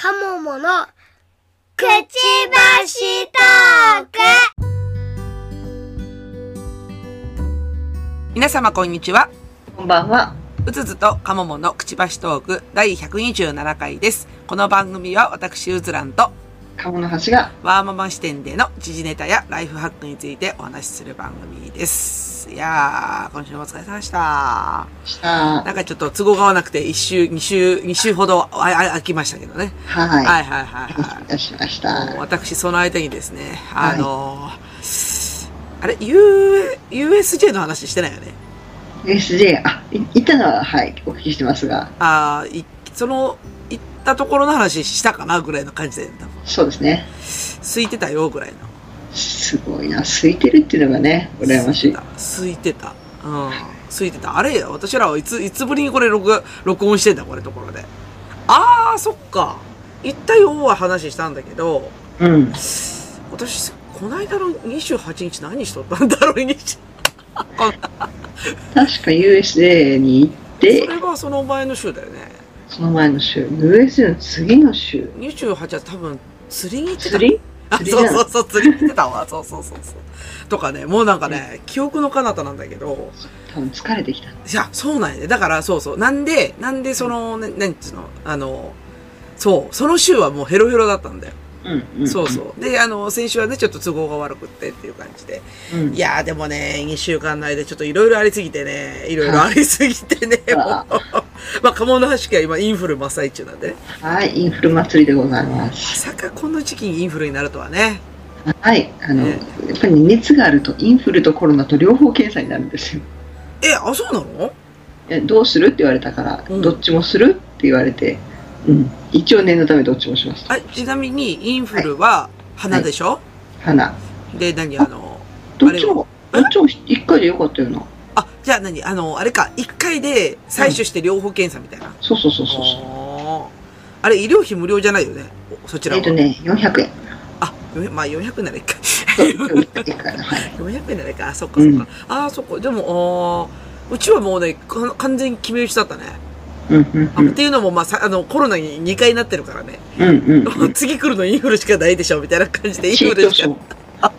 カモモのくちばしトーク皆様こんにちは。こんばんは。うつづとかもものくちばしトーク第127回です。この番組は私うつらんと鴨の橋が、ワーママ視点での時事ネタやライフハックについてお話しする番組です。いやー、今週もお疲れ様でした。した。なんかちょっと都合が合わなくて一週、二週、二週ほどああ空きましたけどね。はい。はいはいはいはい。いたしました。私、その間にですね、あのーあれ、U、USJ の話してないよね？USJ、あ、い行ったのは、はい、お聞きしてますが、あーいその、行ったところの話したかなぐらいの感じで、多分そうですね。空いてたよぐらいの。すごいな、空いてるっていうのがね、羨ましい。空いてた。うん。空いてた。あれ私らはいつ、いつぶりにこれ録画、録音してんだ、これところで。あー、そっか。行ったよは話したんだけど、うん。私、この間の28日何しとったんだろう、日。確か USJ に行っそて、れがその前の週だよね。その前の週、USJ の次の週、28は多分、釣りに行ってた。釣り？あ、そうそうそう、釣りに行ってたわ。そうそうそうそう。とかね、もうなんかね、記憶の彼方なんだけど、多分疲れてきた。いや、そうなんやね。だから、そうそう。なんで、なんでその、ね、なんつうの、あの、そう、その週はもうヘロヘロだったんだよ。そうそう。で、あの、先週はね、ちょっと都合が悪くってっていう感じで。うん。いやーでもね、2週間の間ちょっといろいろありすぎてね、いろいろありすぎてね、もうあ まあ、鴨の橋家は今インフル真っ最中なんでね。はい、インフル祭りでございま。ますさかこの時期にインフルになるとはね。はい、あの、ねやっぱり熱があると、インフルとコロナと両方検査になるんですよ。え、あ、そうなの？えどうするって言われたから、うんどっちもするって言われて、うん、一応念のためどっちもします。あ、ちなみにインフルは鼻でしょ、花。で、何？あの、どっちも、どっちも一回でよかったよな。あ、じゃあ何？あの、あれか、1回で採取して両方検査みたいな。そうそうそうそうそう。あれ、医療費無料じゃないよね？おそちらは。えっとね、400円。あ、よまあ400ならいいか。そう1回のはい。400円ならいいか。あ、そっかそっか。ああ、そっか。でも、あーうちはもうね、か完全に決め打ちだったね。うんうんあっていうのも、まあ、さあの、コロナに2回なってるからね。うん。うんうんうん。次来るのインフルしかないでしょ、みたいな感じで、インチフルしか。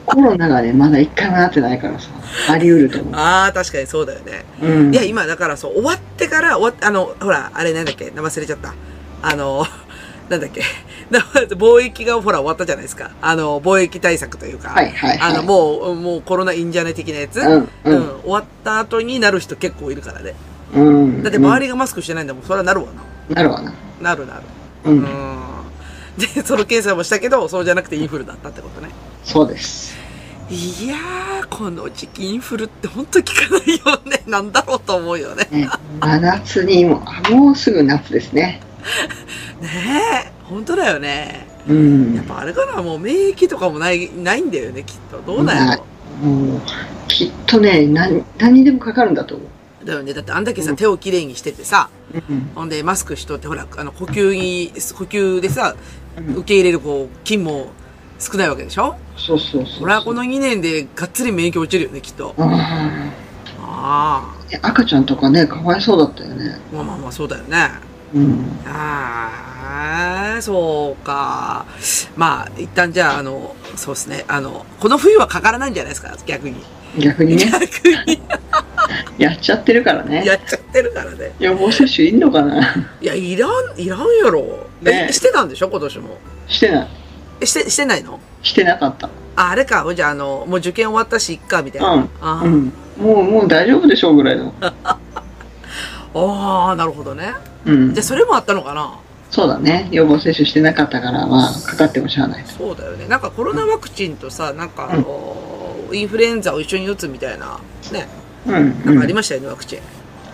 コロナがね、まだ一回もなってないからさ、あり得ると思う。ああ、確かにそうだよね。うん。いや、今、だからそう、終わってから、終わっあの、ほら、あれなんだっけ？忘れちゃった。あの、なんだっけ？な 貿易がほら終わったじゃないですか。あの、貿易対策というか。はいはいはいあの、もう、もうコロナいいんじゃね的なやつ？うんうん終わった後になる人結構いるからね。うん。だって周りがマスクしてないんだもん。それはなるわな。なるわな。なるなる。う。うんん。で、その検査もしたけど、そうじゃなくてインフルだったってことね。そうです。いやー、この時期インフルって本当効かないよね。なんだろうと思うよね。ね、真夏にも、あもうすぐ夏ですね。ねえ、本当だよね。うん。やっぱあれかな、もう免疫とかもない、ないんだよね、きっと。どうなんやろ。もう、きっとね、何、何にでもかかるんだと思う。だよね。だってあんだけさ、うん手をきれいにしててさ、うん。ほんでマスクしとって、ほら、あの、呼吸に、呼吸でさ、うん受け入れるこう、菌も少ないわけでしょ？そうそうそう。ほら、この2年でがっつり免疫落ちるよね、きっと。あああ。赤ちゃんとかね、かわいそうだったよね。あ。まあまあまあ、そうだよね。うん。ああ、そうか。まあ、一旦じゃあ、あの、そうですね。あの、この冬はかからないんじゃないですか、逆に。逆にね、逆に やっちゃってるからね。やっちゃってるからね。予防接種いんのかな？いや、いらん、いらんやろ。ねえしてたんでしょ？今年も。してない。えして、してないの？してなかった。あ、あれか。じゃあ、あの、もう受験終わったし、いっか、みたいな。うん。あー、うん。もう、もう大丈夫でしょうぐらいの。あー、なるほどね。うんじゃあ、。それもあったのかな？そうだね。予防接種してなかったから、まあ、かかってもしゃあないと。そうだよね。なんかコロナワクチンとさ、なんかあの、インフルエンザを一緒に打つみたいな、ね、うん。なんかありうんましたよね、ワクチン。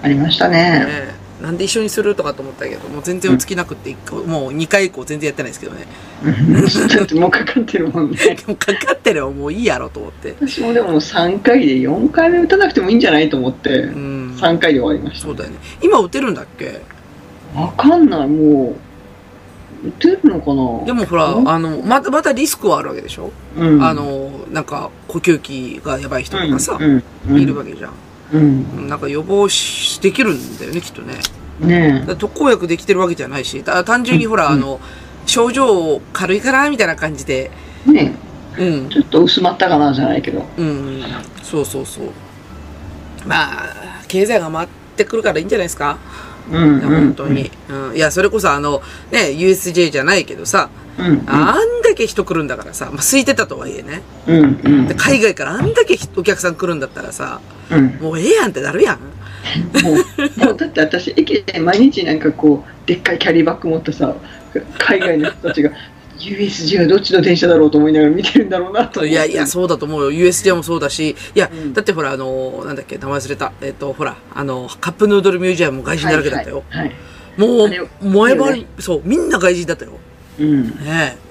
ありましたね。ねなんで一緒にするとかと思ったけど、もう全然打つ気なくって、一個もう2回以降全然やってないですけどね。ってもうかかってるもんね。でもかかってればもういいやろと思って。私もでも3回で4回目打たなくてもいいんじゃないと思って、うん。3回で終わりました。そうだよね。今打てるんだっけ？わかんない、もう。打てるのかな？でもほら、うんあの、また、またリスクはあるわけでしょ、うん、あの、なんか、呼吸器がやばい人とかさ、うんうんいるわけじゃん。うん。なんか予防し、できるんだよね、きっとね。ね特効薬できてるわけじゃないし、た単純にほら、うんあの、症状軽いかなみたいな感じで。ねうん。ちょっと薄まったかなじゃないけど。うん。そうそうそう。まあ、経済が回ってくるからいいんじゃないですか？うん、うん。本当に。うん。いや、それこそあの、ね、USJ じゃないけどさ、うん。うん。あんだけ人来るんだからさ、まあ、空いてたとはいえね。うん。うん。で海外からあんだけお客さん来るんだったらさ、うん。もうええやんってなるやん。もう、もうだって私、駅で毎日なんかこう、でっかいキャリーバッグ持ってさ、海外の人たちが、USJ はどっちの電車だろうと思いながら見てるんだろうなと。いやいや、そうだと思うよ。USJ もそうだし、いや、うんだってほら、あの、なんだっけ、名前忘れた。えっ、と、ほら、あの、カップヌードルミュージアムも外人だらけだったよ。はい。はいはいもう、前張いいり、そう、みんな外人だったよ。うん。ねえ。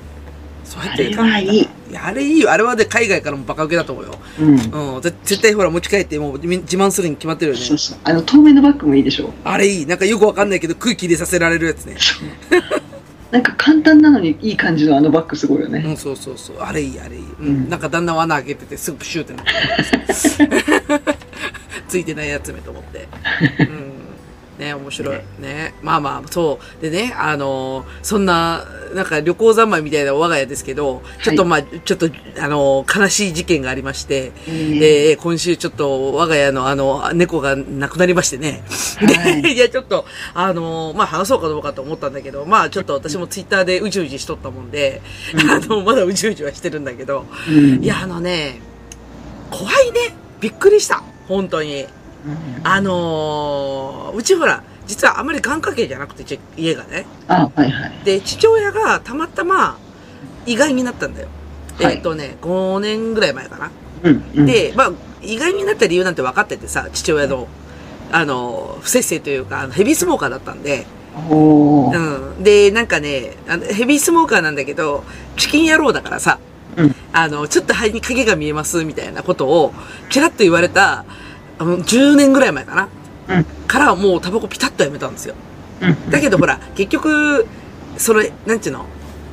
そうやってあれはいい。あれいいよ。あれはで海外からもバカ受けだと思うよ。うん。うん。ぜ絶対ほら持ち帰ってもうみ自慢するに決まってるよねそう。そう。あの、透明のバッグもいいでしょ。あれいい。なんかよくわかんないけど空気入れさせられるやつね。なんか簡単なのにいい感じのあのバッグすごいよね。うん、そうそうそう。あれいい、あれいい。ううんん。なんかだんだん穴開けててすぐプシューってなってる ついてないやつめと思って。うん。ね、面白い。ね。まあまあ、そう。でね、あのーそんな、なんか旅行三昧みたいな我が家ですけど、ちょっとまあ、ちょっと、あのー悲しい事件がありまして、えーえー今週ちょっと我が家のあの、猫が亡くなりましてね。はいでいや、ちょっと、あのーまあ、話そうかどうかと思ったんだけど、まあ、ちょっと私もツイッターでうじうじしとったもんで、あの、まだうじうじはしてるんだけど、うんいや、あのね、怖いね。びっくりした。本当に。あのーうちほら、実はあまり願掛けじゃなくて、ち家がね。あ、はいはい。で、父親がたまたま意外になったんだよ。はいえっとね、5年ぐらい前かな。うん。うん、で、まあ、意外になった理由なんて分かっててさ、父親の、あの、不摂生というか、ヘビースモーカーだったんで。うん。で、なんかね、あのヘビースモーカーなんだけど、チキン野郎だからさ、うん。あの、ちょっと肺に影が見えます、みたいなことを、ちらっと言われた、あの10年ぐらい前かな。うん。からもうタバコピタッとやめたんですよ。うん。だけどほら、結局、それ、なんちゅうの、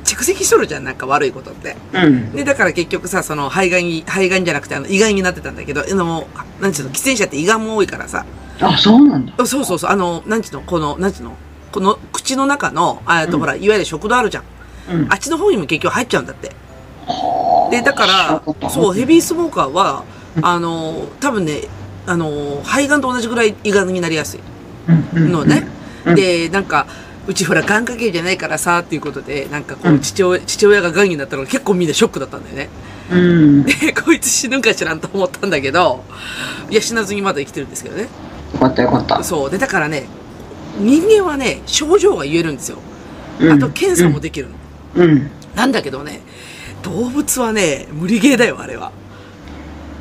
蓄積しとるじゃん、なんか悪いことって。うん。で、だから結局さ、その、肺がんに、肺がんじゃなくて、あの、胃がんになってたんだけど、あの、なんちゅうの、喫煙者って胃がんも多いからさ、あ、そうなんだ。そうそうそう、あの、なんちゅうの、この、なんちゅうの、この口の中の、あと、うんほら、いわゆる食道あるじゃん。うん。あっちの方にも結局入っちゃうんだって。はあで、だから、そう、ヘビースモーカーは、うんあの、多分ね、あの、肺がんと同じぐらい胃がんになりやすいうんのね。うんで、なんか、うちほら、願掛けじゃないからさ、っていうことで、なんかこう、うん父親、父親が癌になったのが結構みんなショックだったんだよね。うん。よで、こいつ死ぬんかしらんと思ったんだけど、いや、死なずにまだ生きてるんですけどね。かったよかった。そう。で、だからね、人間はね、症状が言えるんですよ。うんあと、検査もできるの。うん。なんだけどね、動物はね、無理ゲーだよ、あれは。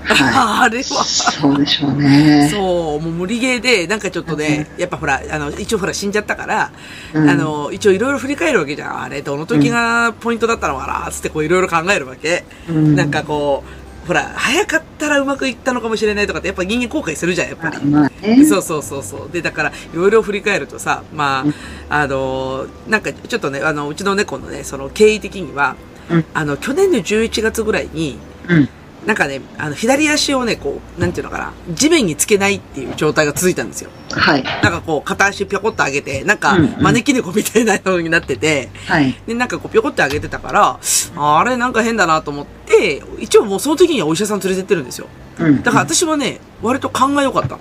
はあれは。い。そうでしょうね。そう、もう無理ゲーで、なんかちょっとね、やっぱほら、あの、一応ほら死んじゃったから、うんあの、一応いろいろ振り返るわけじゃん。あれ、どの時がポイントだったのかな、つってこういろいろ考えるわけ。うんなんかこう、ほら、早かったらうまくいったのかもしれないとかって、やっぱ人間後悔するじゃん、やっぱり。まあね。そうそうそうそう。で、だから、いろいろ振り返るとさ、まうんあ、あの、なんかちょっとね、あの、うちの猫のね、その経緯的には、うんあの、去年の11月ぐらいに、うん。なんかね、あの、左足をね、こう、なんていうのかな、地面につけないっていう状態が続いたんですよ。はい。なんかこう、片足ぴょこっと上げて、なんかうんうん、招き猫みたいなのになってて、はい。で、なんかこう、ぴょこって上げてたから、あれ、なんか変だなと思って、一応もうその時にはお医者さん連れてってるんですよ。うん。だから私はね、割と勘が良かったの。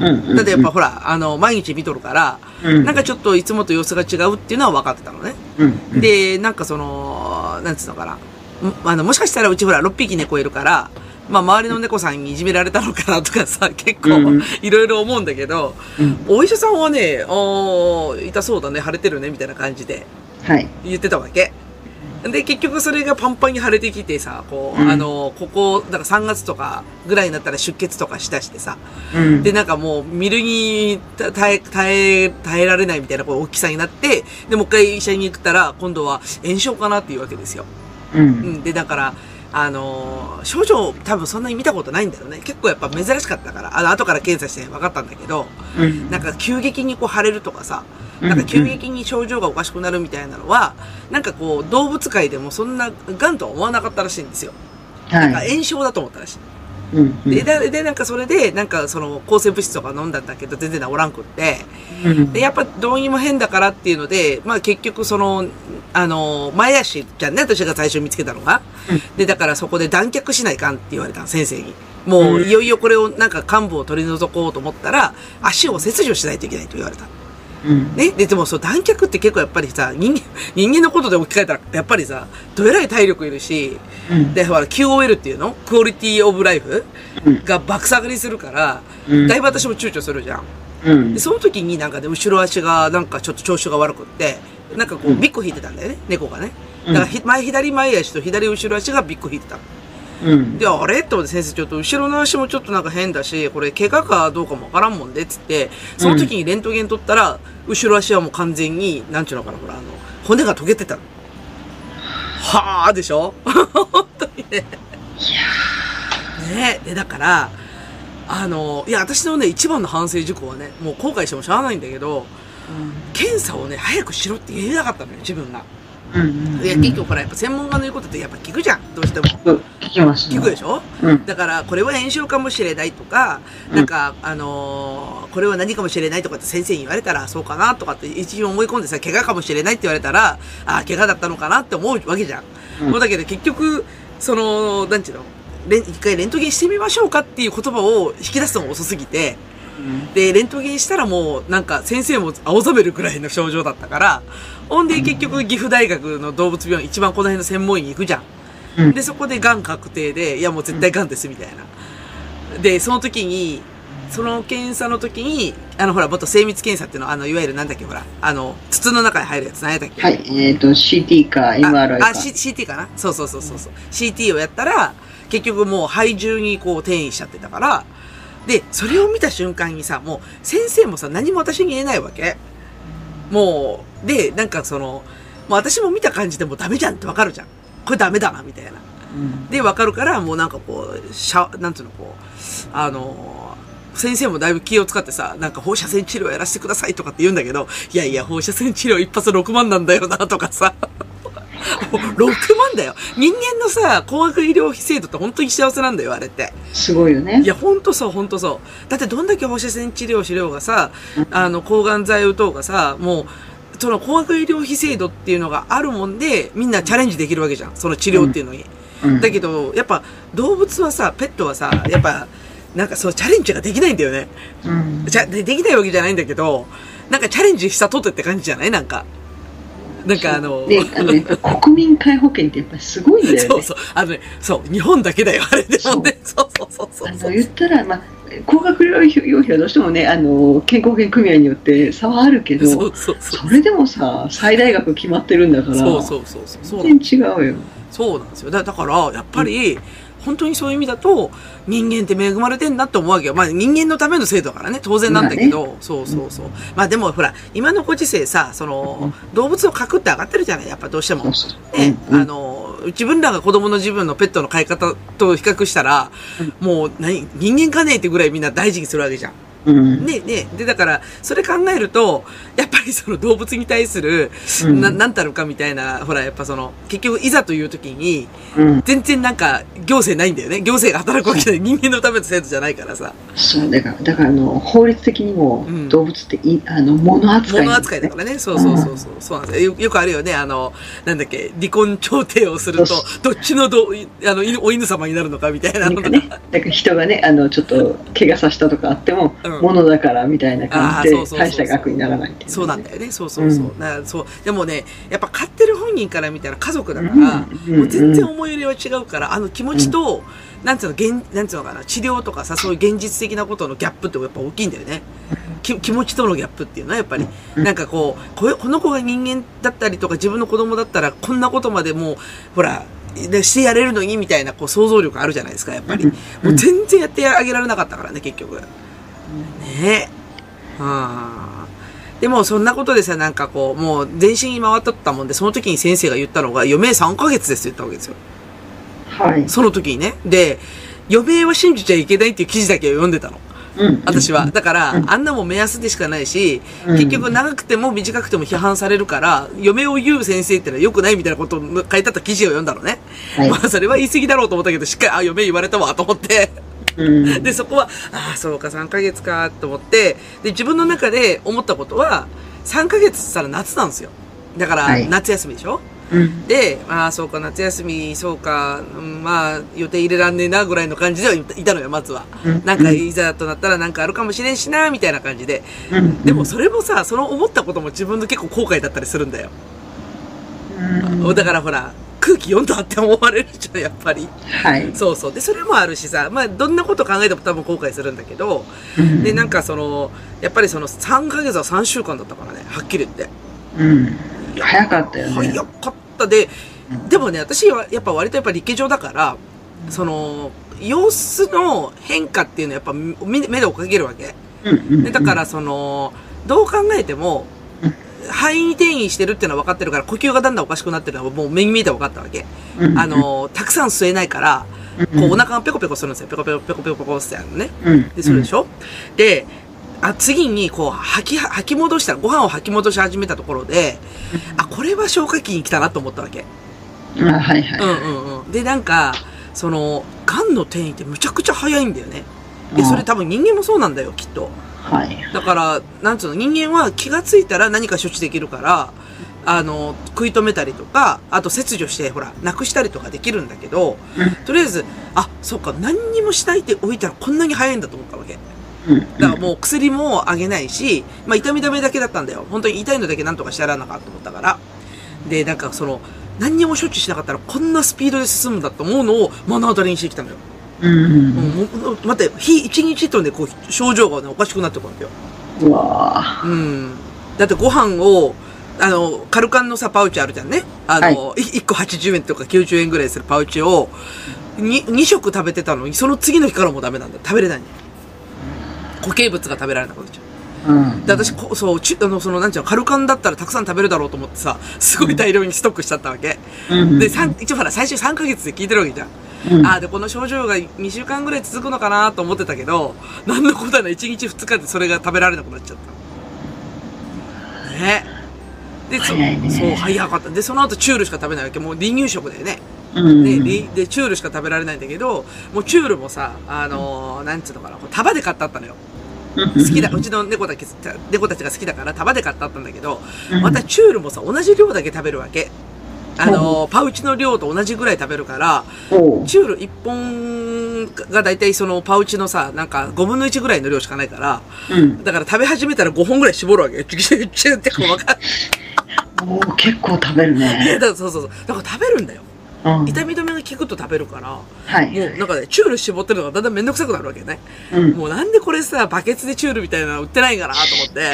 うん。だってやっぱほら、あの、毎日見とるから、うん、なんかちょっといつもと様子が違うっていうのは分かってたのね。うん。で、なんかその、なんつうのかな。んあの、もしかしたらうちほら6匹猫いるから、まあ周りの猫さんにいじめられたのかなとかさ、結構うんいろいろ思うんだけど、うん。お医者さんはね、あー痛そうだね、腫れてるね、みたいな感じではい。言ってたわけ。で、結局それがパンパンに腫れてきてさ、こう、うんあの、ここ、だから3月とかぐらいになったら出血とかしだしてさ、うん。で、なんかもう、見るに耐え、耐え、耐えられないみたいなこう大きさになって、で、もう一回医者に行ったら、今度は炎症かなっていうわけですよ。う。うんん。で、だから、あのー症状多分そんなに見たことないんだよね。結構やっぱ珍しかったから、あの、後から検査して分かったんだけど、うん。なんか急激にこう腫れるとかさ、うんなんか急激に症状がおかしくなるみたいなのは、なんかこう、動物界でもそんな、ガンとは思わなかったらしいんですよ。なんかはい。炎症だと思ったらしい。うん。で、で、でなんかそれで、なんかその、抗生物質とか飲んだんだけど、全然治らんくって、うんで、やっぱどうにも変だからっていうので、まあ結局その、あの、前足じゃんね、私が最初見つけたのが。うんで、だからそこで断脚しないかんって言われたの、先生に。もう、うんいよいよこれをなんか幹部を取り除こうと思ったら、足を切除しないといけないと言われた。うん。ね。で、でもそう、断脚って結構やっぱりさ、人間、人間のことで置き換えたら、やっぱりさ、どえらい体力いるし、うん。で、ほら、QOL っていうの？クオリティオブライフうんが爆下がりするから、うんだいぶ私も躊躇するじゃん。うんで、。その時になんかね、後ろ足がなんかちょっと調子が悪くって、なんかこう、うんビッコ引いてたんだよね、猫がね。うんだからひ、前左前足と左後ろ足がビッコ引いてたの。うん。で、あれ？って思って先生ちょっと後ろの足もちょっとなんか変だし、これ怪我かどうかもわからんもんで、つって、その時にレントゲン取ったら、後ろ足はもう完全に、なんちゅうのかな、ほら、あの、骨が溶けてたの。はあでしょ？本当にね。ねで、だから、あの、いや、私のね、一番の反省事項はね、もう後悔してもしゃあないんだけど、検査をね、早くしろって言えなかったのよ、自分が。うん。いや、結局ほら、やっぱ専門家の言うことってやっぱ聞くじゃん、どうしても。構。聞きます聞くでしょ？うん。だから、これは炎症かもしれないとか、うんなんか、あのーこれは何かもしれないとかって先生に言われたら、そうかなとかって一応思い込んでさ、怪我かもしれないって言われたら、ああ、怪我だったのかなって思うわけじゃん。うんもうだけど結局、その、なんちゅうの、一回レントゲンしてみましょうかっていう言葉を引き出すのが遅すぎて、で、レントゲンしたらもう、なんか先生も青ざめるくらいの症状だったから、ほんで結局岐阜大学の動物病院、一番この辺の専門医に行くじゃん。うん。で、そこで癌確定で、いやもう絶対癌ですみたいな。で、その時に、その検査の時に、あのほら、もっと精密検査っていうのは、あの、いわゆるなんだっけ、ほら、あの、筒の中に入るやつ、何やったっけ？はい。えっと、CT か MRI か。あ、あ C- CT かな？そうそうそうそうそう。CT をやったら、結局もう肺中にこう転移しちゃってたから、で、それを見た瞬間にさ、もう先生もさ、何も私に言えないわけ。もう、で、なんかその、もう私も見た感じでもうダメじゃんってわかるじゃん。これダメだな、みたいな。うん。で、わかるから、もうなんかこう、しゃ、なんつうの、こう、あのー、先生もだいぶ気を使ってさ、なんか放射線治療やらせてくださいとかって言うんだけど、いやいや、放射線治療一発6万なんだよな、とかさ。6万だよ。人間のさ、高額医療費制度って本当に幸せなんだよ、あれって。すごいよね。いや、ほんとそう、ほんとそう。だってどんだけ放射線治療しようがさ、あの、抗がん剤打とうがさ、もう、その高額医療費制度っていうのがあるもんで、みんなチャレンジできるわけじゃん。その治療っていうのに。うんだけど、やっぱ動物はさ、ペットはさ、やっぱ、なんかそうチャレンジができないんだよね。うん。じゃ、でできないわけじゃないんだけど、なんかチャレンジしたとってって感じじゃない？なんか。なんかあの、で、あのね、国民皆保険ってやっぱりすごいんだよね。そうそう、あのね、そう、日本だけだよ、あれでもね。そうそうそうそうそう。あの言ったら、まあ、高額療養費はどうしてもね、あの健康保険組合によって差はあるけど、それでもさ、最大額決まってるんだから、そうそうそうそう。全然違うよ。そうなんですよ。だだから、やっぱり、本当にそういう意味だと、人間って恵まれてんなって思うわけよ。まあ人間のための制度だからね、当然なんだけど、そうそうそう。まあでもほら、今のご時世さ、その、動物の格って上がってるじゃないやっぱどうしても。ね、うんあの、自分らが子供の自分のペットの飼い方と比較したら、もう何、人間かねえってぐらいみんな大事にするわけじゃん。うん。ねねで、だから、それ考えると、やっぱりその動物に対する、うんな、なんたるかみたいな、ほら、やっぱその、結局いざという時に、うん。全然なんか、行政ないんだよね。行政が働くわけじゃない。人間のための制度じゃないからさ。そう、だから、だからあの、法律的にもうん動物ってい、あの、物扱いね扱いだからね。そうそうそうそう。そうなんですよ。よよくあるよね。あの、なんだっけ、離婚調停をするとどっちのど、いあの、犬お犬様になるのかみたいなのが。なんかね、だから人がね、あの、ちょっと怪我させたとかあっても、うん物だからみたいな感じであーそうそうそうそう大した額にならないっていそうなんだよね。そうそうそう。うそう。でもね、やっぱ飼ってる本人から見たら家族だから、うんもう全然思い入れは違うから、あの気持ちと、なんつうの、現、なんつうのかな、治療とかさ、そういう現実的なことのギャップってやっぱ大きいんだよね。き気持ちとのギャップっていうのはやっぱり、うんなんかこう、ここの子が人間だったりとか自分の子供だったらこんなことまでもう、ほら、でしてやれるのにみたいなこう想像力あるじゃないですか、やっぱり。うんもう全然やってあげられなかったからね、結局。ねえ。うん。でも、そんなことでさ、なんかこう、もう全身に回っとったもんで、その時に先生が言ったのが、余命3ヶ月ですって言ったわけですよ。はい。その時にね。で、余命は信じちゃいけないっていう記事だけを読んでたの。うん私は。だから、うんあんなもん目安でしかないし、うん結局長くても短くても批判されるから、嫁を言う先生ってのは良くないみたいなことを書いてあった記事を読んだのね。はいまあ、それは言い過ぎだろうと思ったけど、しっかり、あ、嫁言われたわ、と思って。うんで、そこは、ああ、そうか、3ヶ月か、と思って、で、自分の中で思ったことは、3ヶ月って言ったら夏なんですよ。だから、はい夏休みでしょ？うん。で、まあ、そうか、夏休み、そうか、うんまあ、予定入れらんねえな、ぐらいの感じではいたのよ、まずは。うんなんか、いざとなったらなんかあるかもしれんしな、みたいな感じで。うん。でも、それもさ、その思ったことも自分の結構後悔だったりするんだよ。うん、だからほら、空気読んだって思われるじゃん、やっぱり。はい。そうそう。で、それもあるしさ、まあ、どんなこと考えても多分後悔するんだけど、うんで、なんかその、やっぱりその3ヶ月は3週間だったからね、はっきり言って。うん。早かったよね。早かったで、でもね、私はやっぱ割とやっぱ陸上だから、その、様子の変化っていうのはやっぱ目目で追っかけるわけ。うんうんでだからその、どう考えてもうん、肺に転移してるっていうのは分かってるから、呼吸がだんだんおかしくなってるのはもう目に見えて分かったわけ。うんあ、の、たくさん吸えないから、うんこうお腹がペコペコするんですよ。ペコペコペコペコペコってやるのね。うん、で、それでしょ、で、あ、次に、こう、吐き、吐き戻した、ご飯を吐き戻し始めたところで、あ、これは消化器に来たなと思ったわけ。うん。あ、はいはい。うんうんうん。で、なんか、その、癌の転移ってむちゃくちゃ早いんだよね。で、それ多分人間もそうなんだよ、きっと。はい。だから、なんつうの、人間は気がついたら何か処置できるから、あの、食い止めたりとか、あと切除して、ほら、なくしたりとかできるんだけど、とりあえず、あ、そうか、何にもしないでおいたらこんなに早いんだと思ったわけ。うん。だからもう薬もあげないし、まあ痛み止めだけだったんだよ。本当に痛いのだけなんとかしてやらなかと思ったから。で、なんかその、何にも処置しなかったらこんなスピードで進むんだと思うのを目の当たりにしてきたのよ。うん。うん。待って、日一日とね、こう、症状がね、おかしくなってくるわけよ。うわうん。だってご飯を、あの、カルカンのさ、パウチあるじゃんね。あの、い1個80円とか90円ぐらいするパウチを、に2食食べてたのに、その次の日からもうダメなんだ。食べれないの。固形物が食べられなくなっちゃう。うん。で、私、こそう、ちあの、その、なんちゅうの、カルカンだったらたくさん食べるだろうと思ってさ、すごい大量にストックしちゃったわけ。うん、で、三一応ほら、最初3ヶ月で聞いてるわけじゃん。うん、ああ、で、この症状が2週間ぐらい続くのかなと思ってたけど、なんのことはない。1日2日でそれが食べられなくなっちゃった。ね。で、そねそう、早かった。で、その後チュールしか食べないわけ。もう離乳食だよね。うん、で、リで、チュールしか食べられないんだけど、もうチュールもさ、あのーなんつうのかな、こう束で買ってあったのよ。好きだ、うちの猫だけ、猫たちが好きだから束で買ってあったんだけど、うんまたチュールもさ、同じ量だけ食べるわけ。あのーパウチの量と同じぐらい食べるから、チュール1本がだいたいそのパウチのさ、なんか5分の1ぐらいの量しかないから、うん。だから食べ始めたら5本ぐらい絞るわけよ。チュチュチュってこうわかる。おう結構食べるね。そうそうそう。だから食べるんだよ。うん。痛み止めが効くと食べるから、はい。もうなんかね、チュール絞ってるのがだんだんめんどくさくなるわけね。うん。もうなんでこれさ、バケツでチュールみたいなの売ってないかなと思って。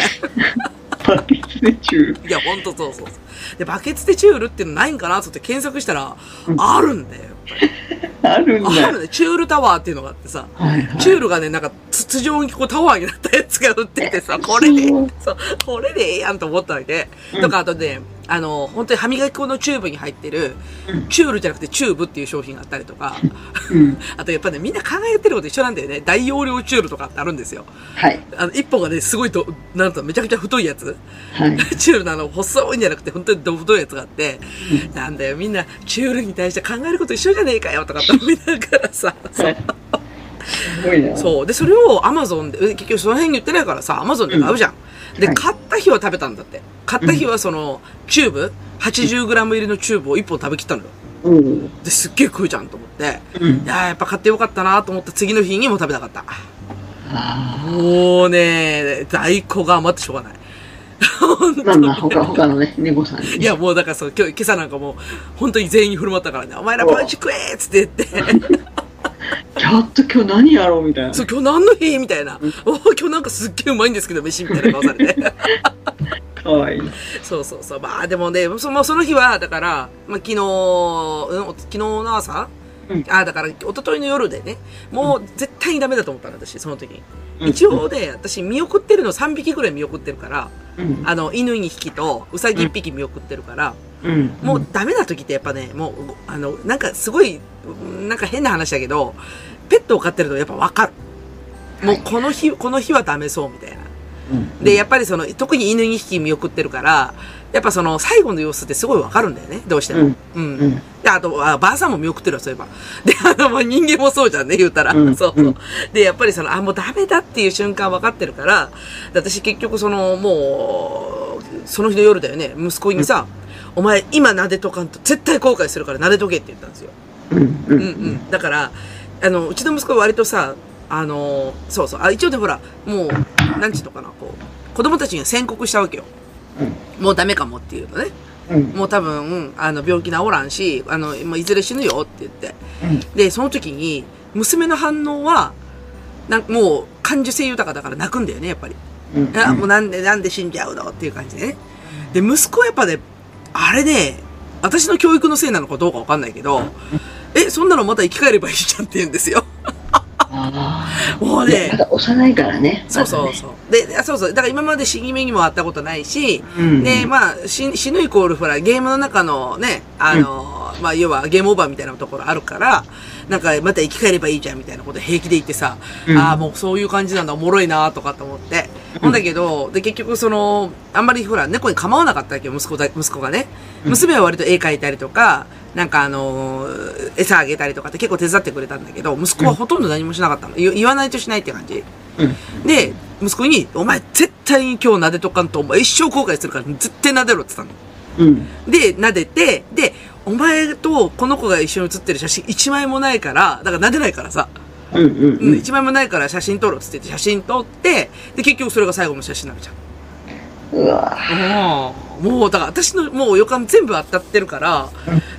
バケツでチューいや、ほんとそうそうそう。で、バケツでチュールっていうのないんかなと思って検索したら、あるんだよ。あるんだ。あるね。チュールタワーっていうのがあってさ、はいはい。チュールがね、なんか筒状にこうタワーになったやつが売っててさ、これで、そうこれでええやんと思ったわけ。うんとか、あとね、あの、本当に歯磨き粉のチューブに入ってる、チュールじゃなくてチューブっていう商品があったりとか、うん。あとやっぱね、みんな考えてること一緒なんだよね。大容量チュールとかってあるんですよ。はい。あの、一本がね、すごいと、なんとめちゃくちゃ太いやつ。はい。チュールのあの、細いんじゃなくて、本当にど太いやつがあって、なんだよ、みんな、チュールに対して考えること一緒じゃねえかよ、とかって思いながらさ、そう。そう。で、それをアマゾンで、え結局その辺に売ってないからさ、アマゾンで買うじゃん。で、はい買った日は食べたんだって。買った日はその、チューブ ?80g 入りのチューブを1本食べきったのよ。おうで、すっげえ食うじゃんと思って。うんい。やーやっぱ買ってよかったなと思った次の日にも食べなかった。あもうね、在庫が余ってしょうがない。あ。まあまあ、他、他のね、猫さんに。いや、もうだからそう、今日、今朝なんかもう、本当に全員振る舞ったからね、お前らパンチ食えっつって言って、やっと今日何やろうみたいな。そう、今日何の日？みたいな。お今日なんかすっげえうまいんですけど、飯みたいな顔されて。かわいい。そうそうそう。まあでもね、そのその日は、だから、まあ昨日、うん、昨日の朝、うんあだから、一昨日の夜でね、もう絶対にダメだと思ったの、私、その時に。うん一応ね、私見送ってるの3匹ぐらい見送ってるから、うん。あの、犬2匹と、うさぎ1匹見送ってるから、うん。もうダメな時ってやっぱね、もう、あの、なんかすごい、なんか変な話だけど、ペットを飼ってるとやっぱわかる。もうこの日、この日はダメそうみたいな。うん。で、やっぱりその、特に犬2匹見送ってるから、やっぱその、最後の様子ってすごいわかるんだよね、どうしても。うん。うん。で、あと、あばあさんも見送ってるわ、そういえば。で、あの、まあ、人間もそうじゃんね、言うたら。うんそうそう。うんで、やっぱりその、あ、もうダメだっていう瞬間分かってるから、で私結局その、もう、その日の夜だよね、息子にさ、お前今撫でとかんと絶対後悔するから撫でとけって言ったんですよ。うんううんんうん。だから、あの、うちの息子は割とさ、あの、そうそう、あ、一応でほら、もう、なんちゅうのかな、こう、子供たちには宣告したわけよ。もうダメかもっていうのね。うんもう多分、あの、病気治らんし、あの、もういずれ死ぬよって言って。で、その時に、娘の反応は、なんもう、感受性豊かだから泣くんだよね、やっぱり。うんあ、もうなんで、なんで死んじゃうのっていう感じでね。で、息子はやっぱね、あれね、私の教育のせいなのかどうかわかんないけど、え、そんなのまた生き返ればいいじゃんって言うんですよ。あもうあねまね、だ幼いからねそうそうそう。で、あそうそう。だから今まで死に目にもあったことないし、うんで、まあ、死死ぬイコール、ほら、ゲームの中のね、あの、まあ、要はゲームオーバーみたいなところあるから、なんか、また生き返ればいいじゃんみたいなこと平気で言ってさ、うんああ、もうそういう感じなんだ、おもろいなとかと思って。ほんだけど、で、結局その、あんまりほら、猫に構わなかったわけよ、息子だ、息子がね。娘は割と絵描いたりとか、なんかあのー餌あげたりとかって結構手伝ってくれたんだけど、息子はほとんど何もしなかったの。言言わないとしないって感じ。うんで、息子に、お前絶対に今日撫でとかんと、お前一生後悔するから絶対撫でろって言ったの。うんで、撫でて、で、お前とこの子が一緒に写ってる写真一枚もないから、だから撫でないからさ、うんうんうん、一枚もないから写真撮ろうっつって言って写真撮って、で、結局それが最後の写真になるじゃん。うわもう、だから私のもう予感全部当たってるから、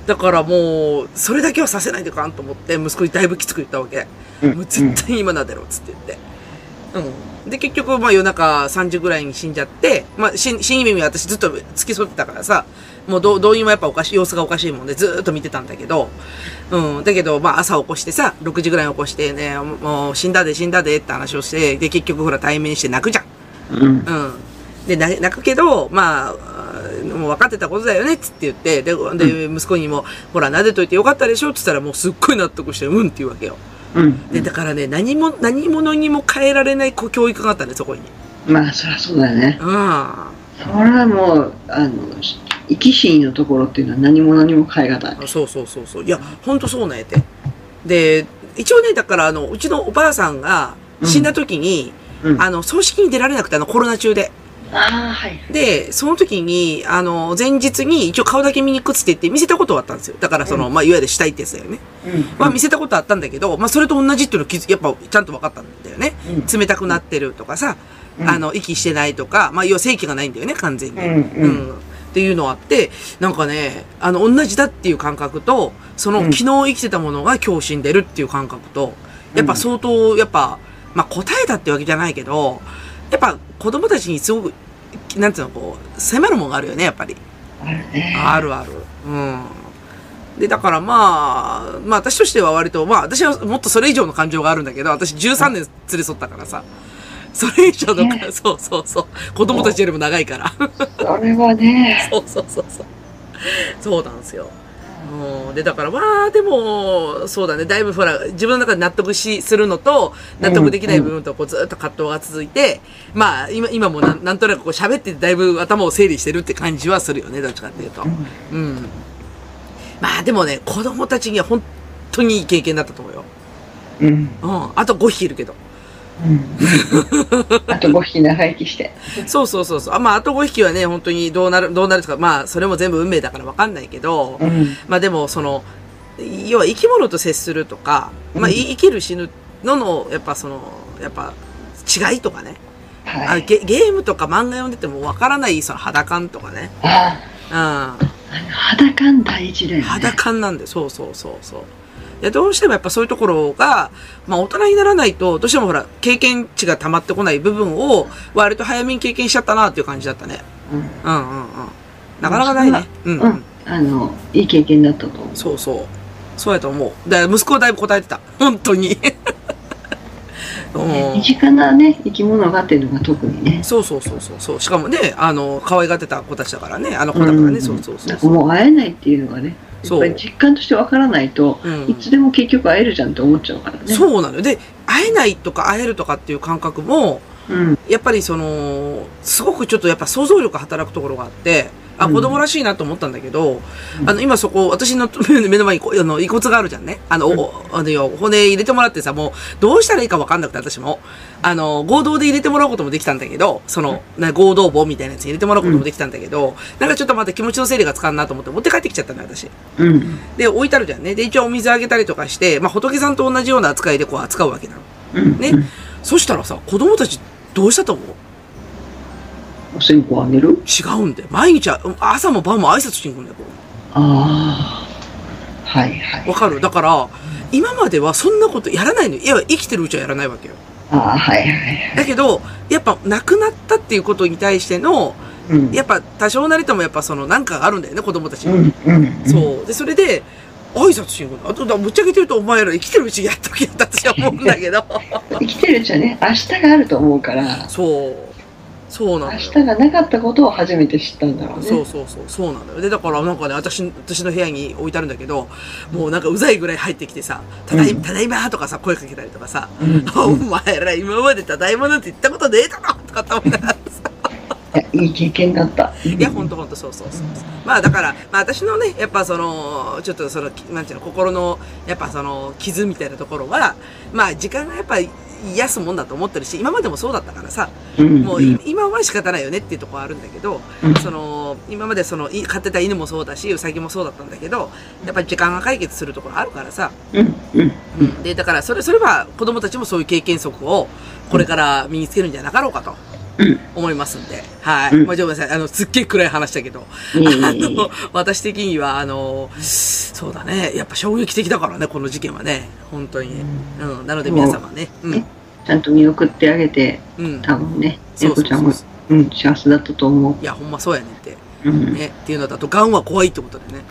だからもう、それだけはさせないでかんと思って、息子にだいぶきつく言ったわけ。うんもう絶対に今撫でろっつって言って。うん。で、結局、まあ夜中3時ぐらいに死んじゃって、まあ死死に耳は私ずっと付き添ってたからさ、もうどう動員はやっぱおかしい、様子がおかしいもんでずーっと見てたんだけど、うん。だけど、まあ朝起こしてさ、6時ぐらいに起こしてね、もう死んだで死んだでって話をして、で結局ほら対面して泣くじゃん。うんうん。で、な泣くけど、まあ、もう分かってたことだよねっつって言って、で、で、息子にも、ほら、撫でといてよかったでしょって言ったら、もうすっごい納得して、うんって言うわけよ。うんで、だからね、何も、何者にも変えられない教育があったね、そこに。まあそりゃそうだよねうん。それはもうあの生き死にのところっていうのは何も何も変え難いそうそうそうそう。いや、ほんとそうなんやて。で、一応ね、だから、あの、うちのおばあさんが死んだ時に、うんあの、葬式に出られなくて、あの、コロナ中で。ああはいで、その時に、あの、前日に一応顔だけ見に行くっつって言って見せたことはあったんですよ。だからその、まあ、いわゆる死体ってやつだよね。まあ見せたことあったんだけど、まあそれと同じっていうの気づやっぱちゃんと分かったんだよね。うん冷たくなってるとかさ、うんあの、息してないとか、まあ要は正気がないんだよね、完全に。うんうんっていうのあって、なんかね、あの、同じだっていう感覚と、その、うん昨日生きてたものが今日死んでるっていう感覚と、やっぱ相当、やっぱ、まあ答えたってわけじゃないけど、やっぱ子供たちにすごく、なんていうの、こう、迫るものがあるよね、やっぱり。あるねあるある。うん。で、だからまあ、まあ私としては割と、まあ私はもっとそれ以上の感情があるんだけど、私13年連れ添ったからさ。それ以上の、ねそうそうそう。子供たちよりも長いから。それはねそうそうそうそう。そうなんですよ。うん、で、だから、まあ、でも、そうだね。だいぶほら、自分の中で納得し、するのと、納得できない部分と、こう、ずっと葛藤が続いて、まあ、今、今もなんなんとなくこう喋ってて、だいぶ頭を整理してるって感じはするよね、どっちかっていうと。うん。まあ、でもね、子供たちには本当にいい経験だったと思うよ。うんうん。あと5匹いるけど。うんあと5匹長生きしてそうそうそうそう。あまあ、あと5匹はね、本当にどうなる、どうなるとか、まあ、それも全部運命だからわかんないけど、うんまあでも、その、要は生き物と接するとか、まあ、い生きる死ぬのの、やっぱその、やっぱ、違いとかね。あはいゲゲームとか漫画読んでてもわからない、その肌感とかね。あうん。肌感大事だよね肌感なんで、そうそうそうそう。いや、どうしてもやっぱそういうところが、まあ大人にならないと、どうしてもほら、経験値が溜まってこない部分を、割と早めに経験しちゃったなっていう感じだったね。うんうんうんうん。なかなかないね。うん、ううんん。あのいい経験だったと思うそうそう。そうやと思う。だ息子はだいぶ答えてた。本当に。うん身近なね生き物がっていうのが特にねそうそうそうそうそう。しかもね、あの、可愛がってた子たちだからね。あの子だからね。そうそうそうなんかもう会えないっていうのがねやっぱり実感としてわからないと、うん。いつでも結局会えるじゃんって思っちゃうからね。そうなの。よ。で、会えないとか会えるとかっていう感覚も、うん。やっぱりその、すごくちょっとやっぱ想像力働くところがあって、あ、うん子供らしいなと思ったんだけど、あの、今そこ、私の 目の前にあの遺骨があるじゃんね。あの、おあのよ、骨入れてもらってさ、もう、どうしたらいいかわかんなくて、私も。あの、合同で入れてもらうこともできたんだけど、その、な合同棒みたいなやつに入れてもらうこともできたんだけど、なんかちょっとまた気持ちの整理がつかんなと思って持って帰ってきちゃったのよ、私。うん。で、置いてあるじゃんね。で、一応お水あげたりとかして、まあ、仏さんと同じような扱いでこう扱うわけなの。うん。ね。そしたらさ、子供たちどうしたと思う？お線香あげる？違うんだよ。毎日、朝も晩も挨拶しに行くんだよ。ああ。はいはい。わかる？だから、今まではそんなことやらないのよ。いや、生きてるうちはやらないわけよ。ああ、はいはいはい。だけど、やっぱ亡くなったっていうことに対しての、うん。やっぱ多少なりともやっぱそのなんかがあるんだよね、子供たちに。うん。うん。そう。で、それで、挨拶しに行くの。あと、だぶっちゃけてるとお前ら生きてるうちにやっときやったって私は思うんだけど。生きてるうちはね、明日があると思うから、そう。そうなのよ。明日がなかったことを初めて知ったんだろうね。そうそうそう、そうなんだよ。で、だからなんかね、私、私の部屋に置いてあるんだけど、もうなんかうざいぐらい入ってきてさ、ただい、うんただいまとかさ、声かけたりとかさ、うん。お前ら今までただいまなんて言ったことねえだろとかって思いながらさ。いい経験だった。いや、ほんとほんとそうそうそう。まあだから、まあ私のね、やっぱその、ちょっとその、なんていうの、心の、やっぱその、傷みたいなところは、まあ時間がやっぱ癒すもんだと思ってるし、今までもそうだったからさ、もう今は仕方ないよねっていうところあるんだけど、その、今までその、飼ってた犬もそうだし、ウサギもそうだったんだけど、やっぱり時間が解決するところあるからさ、うん。で、だからそれ、それは子供たちもそういう経験則を、これから身につけるんじゃなかろうかと。うん。思いますんで。はい。うんまあ、ごめんなさい。あの、すっげえ暗い話だけど。あの、私的には、あの、そうだね。やっぱ衝撃的だからね、この事件はね。本当にね。うん。なので皆様ね。うん。ちゃんと見送ってあげて、うん。多分ね、そうちゃんも、うん、幸せだったと思いや、ほんまそうやねんって。う。うん。ね。っていうのだと、癌は怖いってことでね。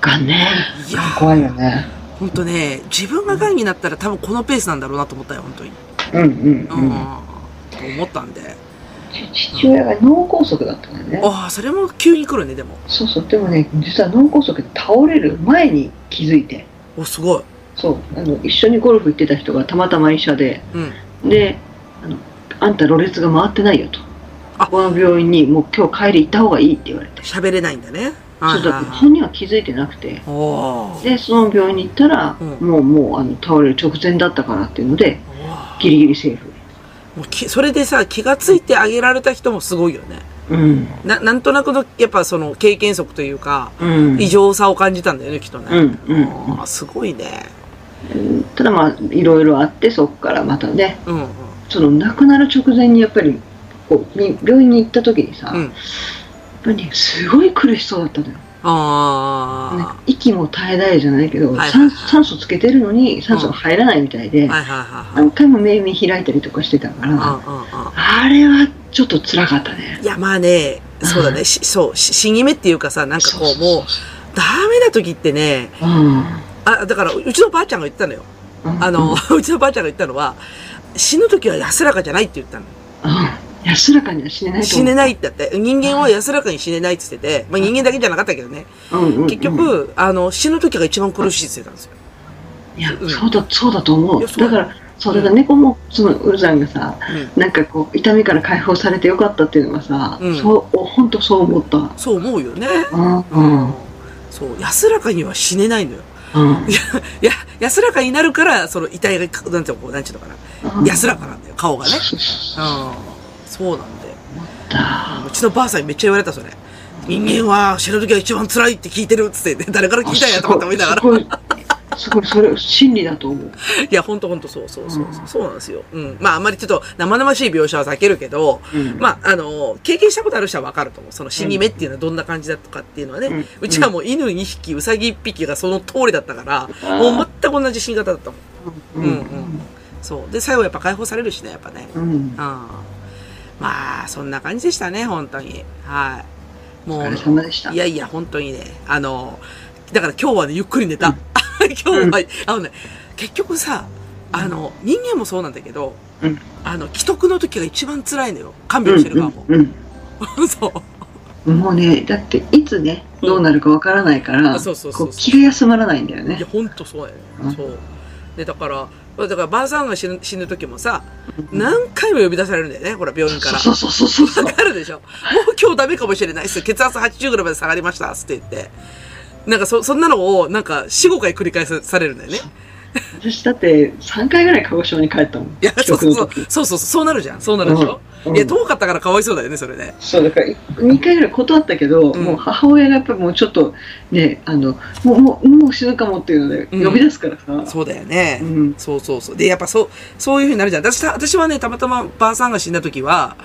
がね、いや怖いよね。本当ね、自分が癌になったら多分このペースなんだろうなと思ったよ、本当に。うんうんうん。うん。と思ったんで。ち父親が脳梗塞だったからね。ああ、それも急に来るね、でも。そうそう。でもね、実は脳梗塞で倒れる前に気づいて。お、すごい。そう。あの、一緒にゴルフ行ってた人がたまたま医者で、うん。で、あの、あんたろれつが回ってないよと。あこの病院にもう今日帰り行った方がいいって言われて。喋れないんだね。そうだって本人は気づいてなくて。で、その病院に行ったら、うんもう、もう、あの、倒れる直前だったからっていうので、ギリギリセーフ。もうきそれでさ、気がついてあげられた人もすごいよね。うん。な、なんとなくの、やっぱその経験則というか、うん。異常さを感じたんだよね、きっとね。うんうんすごいね。うんただまあ、いろいろあって、そこからまたね、うんうん。その亡くなる直前にやっぱり、こう、に病院に行った時にさ、うんやっぱりね、すごい苦しそうだったのよ。ねあ息も絶え絶えじゃないけど、はい酸酸素つけてるのに酸素が入らないみたいで、あ。はいはいはいはい。何回も目見開いたりとかしてたから、うんうんうん。あれはちょっと辛かったね。いや、まあね、そうだね、しそう、し死に目っていうかさ、なんかこう、もう、ダメな時ってね、うん。あ、だから、うちのばあちゃんが言ってたのよ。あの、うちのばあちゃんが言ったのは、死ぬ時は安らかじゃないって言ったの。うん、安らかには死ねない。死ねないって言って、人間は安らかに死ねないって言ってて、まあ人間だけじゃなかったけどね、うんうんうん結局、あの、死ぬ時が一番苦しいって言ってたんですよ。いやうん、そうだ、そうだと思。いうだから、そう、だから猫も、その、ウルザンがさ、うん。なんかこう、痛みから解放されてよかったっていうのはさ、うんそう、本当そう思った。そう思うよね。うん、うん、そう、安らかには死ねないのよ。うん。いや、安らかになるから、その遺体が、なんていうの、こう、なんていうのかな。うん安らかなんだよ、顔がね。うん。そうなんだよ。だうちのばあさんにめっちゃ言われた、それ。人間は死ぬ時が一番辛いって聞いてるっつって、誰から聞いたんやとかって思いながら。すごい、それ、真理だと思う。いや、ほんとほんとそうそうそう。うんそうなんですよ。うん。まあ、あんまりちょっと生々しい描写は避けるけど、うんまあ、あの、経験したことある人はわかると思う。その死に目っていうのはどんな感じだとかっていうのはね。うんうちはもう犬2匹、うさぎ1匹がその通りだったから、もう全く同じ死に方だったもん。うん、うんうんそう。で、最後やっぱ解放されるしね、やっぱね。うん。うん。まあ、そんな感じでしたね、本当に。はい。もお疲れ様でした。いやいや、本当にね、あの、だから今日はね、ゆっくり寝た。今日は、あのね、結局さ、あの、人間もそうなんだけど、うんあの、既得の時が一番辛いのよ。看病してる側も。うん、そう。うん。もうね、だって、いつね、どうなるかわからないから、あそうそうそう気が休まらないんだよねいや、。ほんとそうやね。うんそう。で、だから、だから、ばあさんが死ぬ死ぬ時もさ、何回も呼び出されるんだよね、ほら、病院から。そうそうそうそうそうわ。かるでしょ？もう今日ダメかもしれないっす。血圧80ぐらいまで下がりました、つって言って。なんかそ、そんなのを、なんか、4、5回繰り返さされるんだよね。私だって3回ぐらい鹿児島に帰ったもん。いや、そうそう。そうそうそう、そうなるじゃん。そうなるでしょ、うんいや、遠かったからかわいそうだよね、それね。そう、だから2回ぐらい断ったけど、うんもう母親がやっぱりもうちょっとね、あの、もう、もう、もう死ぬかもっていうのでうん呼び出すからさ。そうだよね。うん。そうそうそう。で、やっぱそう、そういう風になるじゃん。私、た私はね、たまたまばあさんが死んだ時は、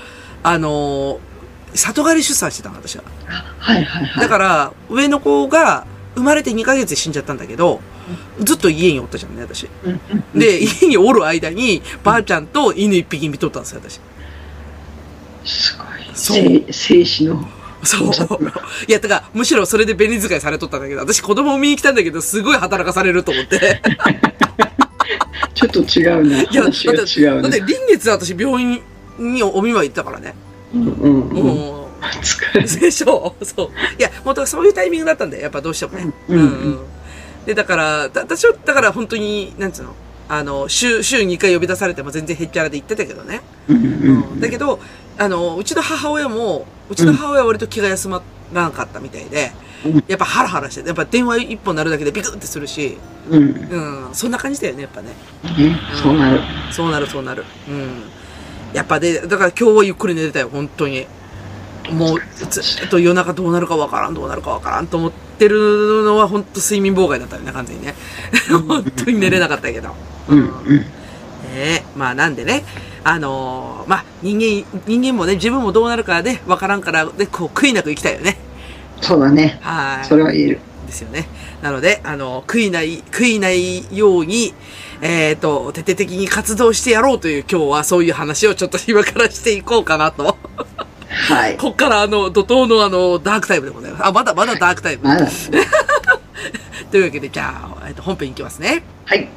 あのー里帰り出産してたの、私は。あはいはいはい。だから、上の子が生まれて2ヶ月で死んじゃったんだけど、ずっと家におったじゃんね、私。うんうん、で、家におる間に、ばあちゃんと犬一匹見とったんですよ、私。すごい。そう生生死の。そう。いや、だから、むしろそれで便利使いされとったんだけど、私子供を見に来たんだけど、すごい働かされると思って。ちょっと違うな。いや、話が違うね。だって臨月私病院にお見舞い行ったからね。うんうんうん。もう、疲れでしょそう。いや、もうだからそういうタイミングだったんだよ。やっぱどうしてもね。うんうんで、だから、だ私は、だから本当に、なんつうの？あの、週、週2回呼び出されても全然へっちゃらで言ってたけどね。うんううんん。だけど、あの、うちの母親も、うちの母親は割と気が休まらなかったみたいで、うんやっぱハラハラして、やっぱ電話一本鳴るだけでビクってするし、うん。うん、そんな感じだよね、やっぱね。ね、そうなる。そうなる、そうなる。うん。やっぱで、だから今日はゆっくり寝てたよ、本当に。もう、ずっと夜中どうなるかわからん、どうなるかわからんと思ってるのは本当睡眠妨害だったよね、完全にね。本当に寝れなかったけど。うんうん。ねえ、まあなんでね、あのーまあ人間、人間もね、自分もどうなるかね、わからんから、ね、こう悔いなく生きたいよね。そうだね。はい。それは言える。ですよね。なので、あの、悔いない、悔いないように、えっ、と、徹底的に活動してやろうという今日はそういう話をちょっと今からしていこうかなと。はい。こっからあの、怒涛のあの、ダークタイムでございます。あ、まだまだダークタイム。まだ。というわけで、じゃあ、えっ、と、本編いきますね。はい。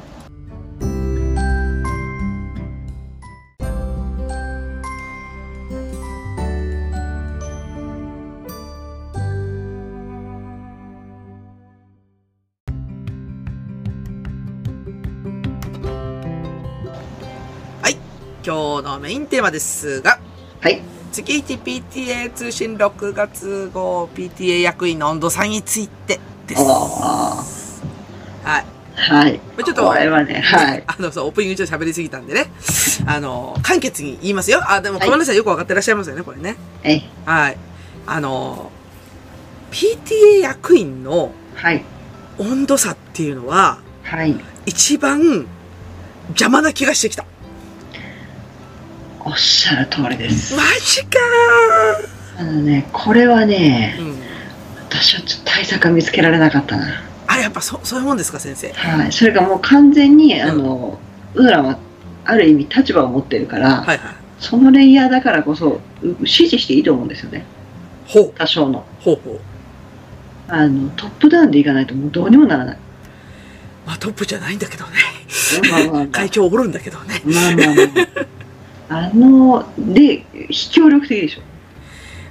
今日のメインテーマですが、はい。月1 PTA 通信6月号 PTA 役員の温度差についてです。はあい。あ。はい。ちょっとこれはね、はい。あの、そう、オープニング中喋りすぎたんでね。あの、簡潔に言いますよ。あ、でも、はいごめんなさい。よくわかってらっしゃいますよね、これね。えい。はい。あの、PTA 役員のはい。温度差っていうのは、はい。一番邪魔な気がしてきた。おっしゃる通りです。マジかあのね、これはねー、うん。私はちょっと対策が見つけられなかったな。あれ、やっぱそ、そういうもんですか、先生。はい。それがもう完全に、あの、ウーランは、ある意味立場を持ってるから、はいはい。そのレイヤーだからこそ、う指示していいと思うんですよね。ほう。多少の。ほうほう。あの、トップダウンでいかないともうどうにもならない。まあ、トップじゃないんだけどね。まあまあまあ。会長おるんだけどね。まあまあまあ。あの、で、非協力的でしょ？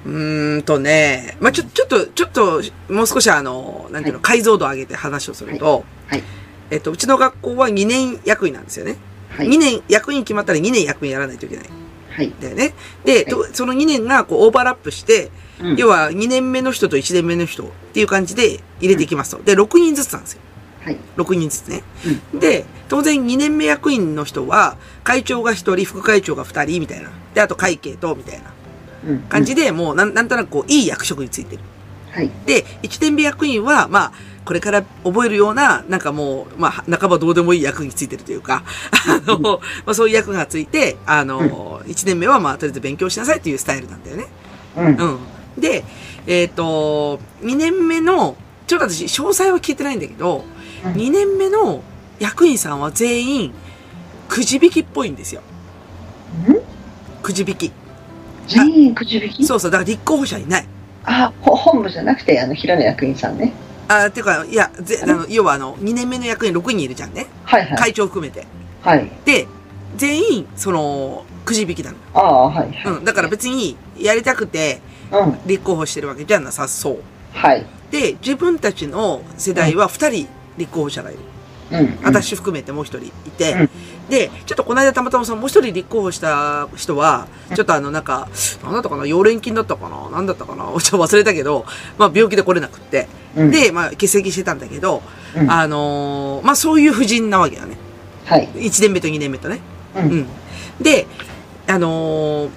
うーんとね、まあ、ちょ、ちょっと、ちょっと、もう少しあの、なんていうの、はい解像度を上げて話をすると、はいはいえっと、うちの学校は2年役員なんですよね。はい。2年、役員決まったら2年役員やらないといけない。はい。だよね。で、とその2年がこうオーバーラップして、うん要は2年目の人と1年目の人っていう感じで入れていきますと。で、6人ずつなんですよ。はい。6人ずつね。で、当然2年目役員の人は、会長が1人、副会長が2人みたいな。で、あと会計と、みたいなうん。感じで、もうなんなんとなくこう、いい役職についてる。はい。で、1年目役員は、まあ、これから覚えるような、なんかもう、まあ、半ばどうでもいい役についてるというか、あの、まあそういう役がついて、あの、1年目はまあ、とりあえず勉強しなさいっていうスタイルなんだよね。うん。うん。で、えっ、と、2年目の、ちょっと私、詳細は聞いてないんだけど、うん2年目の役員さんは全員、くじ引きっぽいんですよ。んくじ引き。全員くじ引き？そうそう、だから立候補者いない。あ、ほ本部じゃなくて、あの、平野役員さんね。あ、ていうか、いや、ぜ、あの、要はあの、2年目の役員6人いるじゃんね。はいはい。会長含めて。はい。で、全員、その、くじ引きなの。ああ、はいはい。うん。だから別に、やりたくて、うん。立候補してるわけじゃなさそう。はい。で、自分たちの世代は2人立候補者がいる。うん。私含めてもう一人いて、で、ちょっとこの間たまたまそのもう一人立候補した人は、ちょっとあのなんか、なんだったかな、溶連菌だったかな、なんだったかな、ちょっと忘れたけど、まあ病気で来れなくって。うんで、まあ欠席してたんだけど、うんあのーまあそういう夫人なわけよね。はい。1年目と2年目とね。う。うんん。で、あのー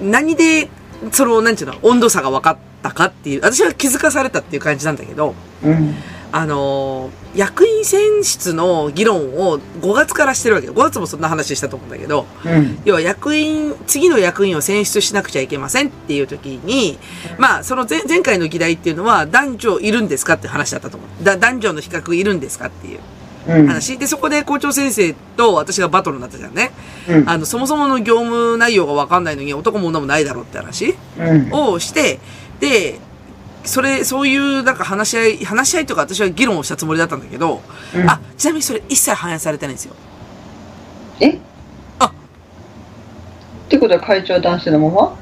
何で、その、なんちゅうの、温度差が分かったかっていう、私は気づかされたっていう感じなんだけど、うん。あのー役員選出の議論を5月からしてるわけよ。5月もそんな話したと思うんだけど、うん。要は役員、次の役員を選出しなくちゃいけませんっていう時に、まあ、その前前回の議題っていうのは、男女いるんですかって話だったと思う。だ男女の比較いるんですかっていううん。話。で、そこで校長先生と私がバトルになったじゃんね。うん。あの、そもそもの業務内容がわかんないのに男も女もないだろうって話うん。をして、で、それ、そういうなんか話し合い、話し合いとか私は議論をしたつもりだったんだけど、うんあ、ちなみにそれ一切反映されてないんですよ。え？あってことは会長は男性のまま？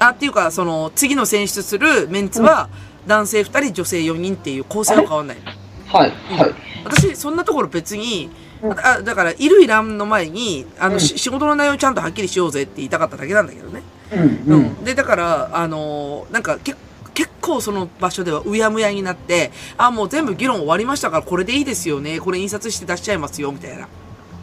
あ、っていうか、その、次の選出するメンツは、男性2人、女性4人っていう構成は変わんない。はい。はい。私、そんなところ別に、うんあだから、いるいらんの前に、あの、うんし仕事の内容ちゃんとはっきりしようぜって言いたかっただけなんだけどね。うん。ううん。ん。で、だから、あのーなんか、け結構その場所ではうやむやになって、あ、もう全部議論終わりましたから、これでいいですよね。これ印刷して出しちゃいますよ、みたいな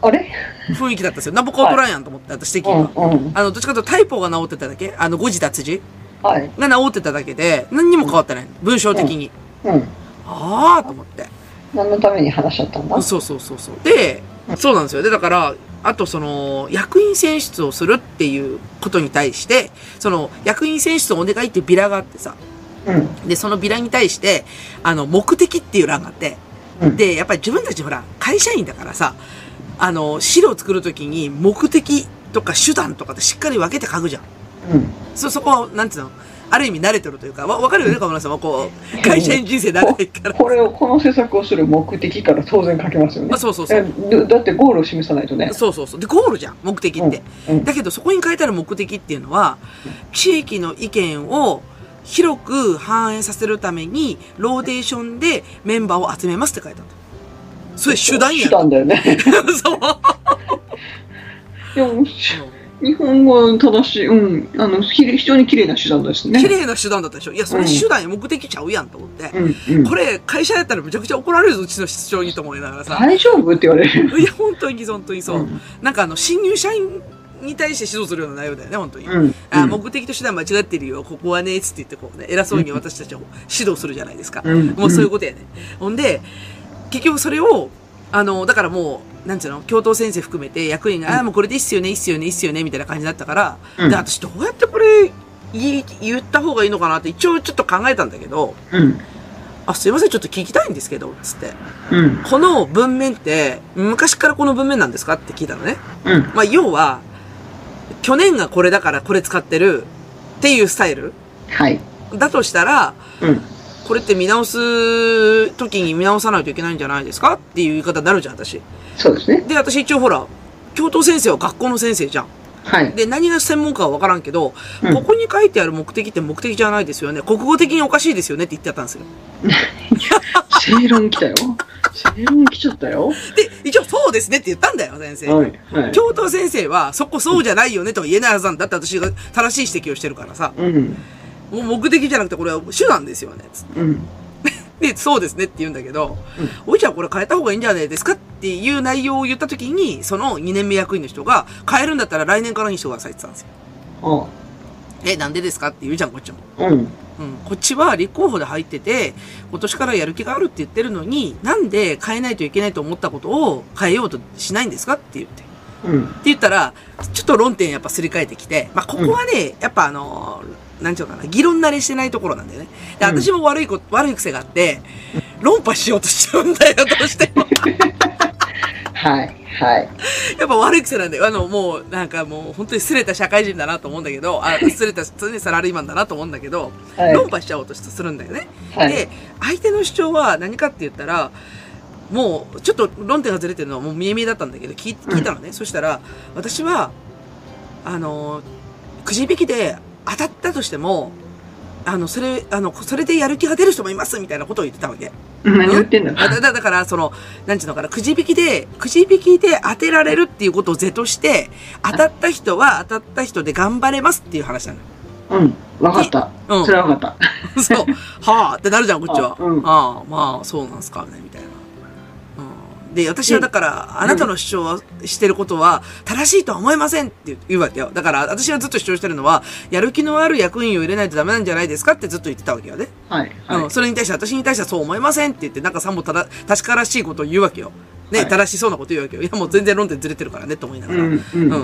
あれ？雰囲気だったんですよ。ナボコートライアンと思って、私的には。うん。うん。あの、どっちかというとタイポが治ってただけあの、誤字脱字はい。が治ってただけで、何にも変わってない。文章的に。うん。ああと思って。何のために話し合ったんだ？そうそうそうそう。で、そうなんですよ。で、だから、あとその、役員選出をするっていうことに対して、その、役員選出をお願いっていうビラがあってさ、うん。で、そのビラに対して、あの、目的っていう欄があって、うんで、やっぱり自分たちほら、会社員だからさ、あの、資料を作るときに目的とか手段とかってしっかり分けて書くじゃん。うん。そ、そこは、なんつうの？ある意味慣れてるというか、わ、わかるよね、河村さんはこう、会社員人生長いから。これを、この施策をする目的から当然書けますよねあ。そうそうそう。だってゴールを示さないとね。そうそうそう。で、ゴールじゃん、目的って。うんうんだけど、そこに書いてある目的っていうのは、地域の意見を広く反映させるために、ローテーションでメンバーを集めますって書いてあった。それ手段やん。手段だよね。そう。でも、し日本語は正しい、うん、あの、非常に綺麗な手段ですね。綺麗な手段だったでしょいや、それ手段や目的ちゃうやんと思って。うん、うん。これ、会社やったらむちゃくちゃ怒られるぞ、うちの室長にと思いながらさ。大丈夫って言われる。いや、本当に、本当にそう。うんなんかあの、新入社員に対して指導するような内容だよね、本当に。うん。あ、うん目的と手段間違ってるよ、ここはね、つって言ってこうね、偉そうに私たちを指導するじゃないですか。うんもうそういうことやね。ほんで、結局それを、あの、だからもう、なんつうの、教頭先生含めて役員が、あ、もうこれでいいっすよね、いいっすよね、いいっすよね、みたいな感じだったから、うんで、私どうやってこれ、言い、言った方がいいのかなって一応ちょっと考えたんだけど、うん。あ、すいません、ちょっと聞きたいんですけど、つって。うん。この文面って、昔からこの文面なんですか？って聞いたのね。うん。まあ、要は、去年がこれだからこれ使ってるっていうスタイル？はい。だとしたら、うん。これって見直す時に見直さないといけないんじゃないですかっていう言い方になるじゃん、私。そうですね。で、私一応ほら、教頭先生は学校の先生じゃん。はい。で、何が専門家はわからんけど、うんここに書いてある目的って目的じゃないですよね。国語的におかしいですよねって言ってたんですよ。正論来たよ。正論来ちゃったよ。で、一応そうですねって言ったんだよ、先生。はい。はい。教頭先生は、そこそうじゃないよねとは言えないはずなんだって私が正しい指摘をしてるからさ。うん。もう目的じゃなくてこれは手段ですよね。つってうん。で、そうですねって言うんだけど、おいちゃんこれ変えた方がいいんじゃないですかっていう内容を言ったときに、その2年目役員の人が、変えるんだったら来年からにしてくださいって言ったんですよ。あえ、なんでですかって言うじゃん、こっちも。うん。うん。こっちは立候補で入ってて、今年からやる気があるって言ってるのに、なんで変えないといけないと思ったことを変えようとしないんですかって言って。うん。って言ったら、ちょっと論点やっぱすり替えてきて、まあ、ここはね、やっぱあのー、なんちゅうのかな、議論慣れしてないところなんだよね。で、うん私も悪いこ、悪い癖があって、論破しようとしちゃうんだよ、どうしても。はい。はい。やっぱ悪い癖なんだよ。あの、もう、なんかもう、本当に擦れた社会人だなと思うんだけど、あ、擦れた、常にサラリーマンだなと思うんだけど、はい。論破しちゃおうとするんだよね。はいで、相手の主張は何かって言ったら、もう、ちょっと論点がずれてるのはもう見え見えだったんだけど、聞い聞いたのね。そしたら、私は、あの、くじ引きで当たったとしても、あの、それ、あの、それでやる気が出る人もいますみたいなことを言ってたわけ。何言ってんだだだだから、その、なんちゅうのかな、くじ引きで、くじ引きで当てられるっていうことを是として、当たった人は当たった人で頑張れますっていう話なの。うん。わかった。うんそれはわかった。そう。はあってなるじゃん、こっちは。あうんああ、まあ、そうなんすかね、みたいな。うん、で、私はだから、あなたの主張はしてることは、正しいとは思えませんって言うわけよ。だから、私がずっと主張してるのは、やる気のある役員を入れないとダメなんじゃないですかってずっと言ってたわけよね。はい。はいうん、それに対して、私に対してはそう思いませんって言って、なんかさもただ、確からしいことを言うわけよ。ね、はい正しそうなこと言うわけよ。いや、もう全然論点ずれてるからね、と思いながら。うんうんうんうん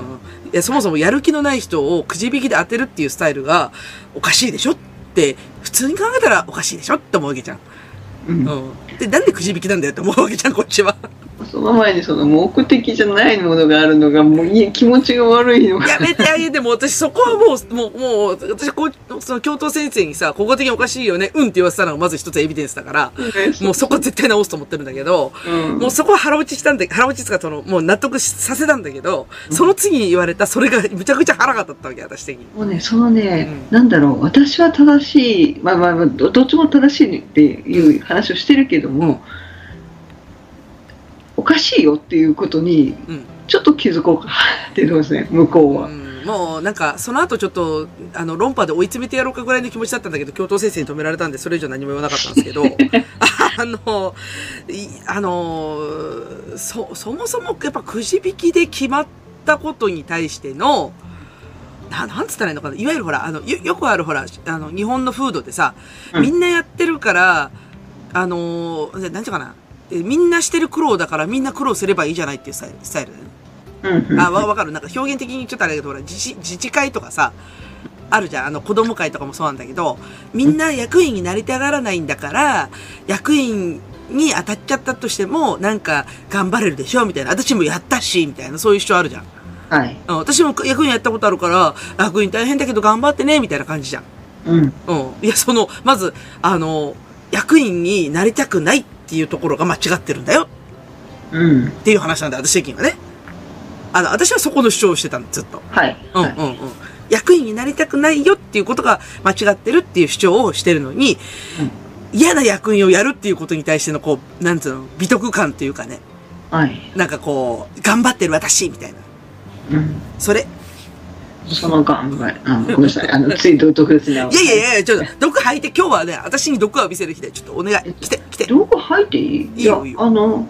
いや、そもそもやる気のない人をくじ引きで当てるっていうスタイルがおかしいでしょって、普通に考えたらおかしいでしょって思うわけじゃん。うんうん。で、なんでくじ引きなんだよって思うわけじゃん、こっちは。その前にその目的じゃないものがあるのがもういい気持ちが悪いのが。やめてあげて、もう私そこはもう、もう、もう、私こう、その教頭先生にさ、ここ的におかしいよね、うんって言わせたのがまず一つエビデンスだから、もうそこ絶対直すと思ってるんだけど、うん。もうそこは腹落ちしたんで、腹落ちつかその、もう納得しさせたんだけど、その次に言われた、それがむちゃくちゃ腹が立ったわけ、私的に。もうね、そのね、うなんだろう、私は正しい、まあまあまあ、どどっちも正しいっていう話をしてるけども、おかしいよっていうことに、うん。ちょっと気づこうかっていうとこですね、向こうは。うんもうなんか、その後ちょっと、あの、論破で追い詰めてやろうかぐらいの気持ちだったんだけど、教頭先生に止められたんで、それ以上何も言わなかったんですけど、あの、いあの、そ、そもそもやっぱくじ引きで決まったことに対しての、な、なんつったらいいのかな。いわゆるほら、あの、よ、よくあるほら、あの、日本の風土でさ、うんみんなやってるから、あの、なんていうかな。えみんなしてる苦労だからみんな苦労すればいいじゃないっていうスタイル、スタイルだよね。うんうんあ、わ、わかる。なんか表現的にちょっとあれだけど、ほら、自治、自治会とかさ、あるじゃん。あの、子供会とかもそうなんだけど、みんな役員になりたがらないんだから、役員に当たっちゃったとしても、なんか、頑張れるでしょみたいな。私もやったし、みたいな、そういう主張あるじゃん。はい。うん、私も役員やったことあるから、役員大変だけど頑張ってね、みたいな感じじゃん。うん。うん。いや、その、まず、あの、役員になりたくないっていうところが間違ってるんだようん。っていう話なんだ、私的にはね。あの、私はそこの主張をしてたの、ずっと。はい。うんうんうん。役員になりたくないよっていうことが間違ってるっていう主張をしてるのに、嫌な役員をやるっていうことに対してのこう、なんつうの、美徳感というかね、はい。なんかこう、頑張ってる私みたいな。うん。それ。その考え、あごめんなさい。あの、つい特別な。いやいやいや、ちょっと、毒吐いて、今日はね、私に毒を浴びせる日で、ちょっとお願い。来て、来て。どこ入っていい？いいよいいよあの、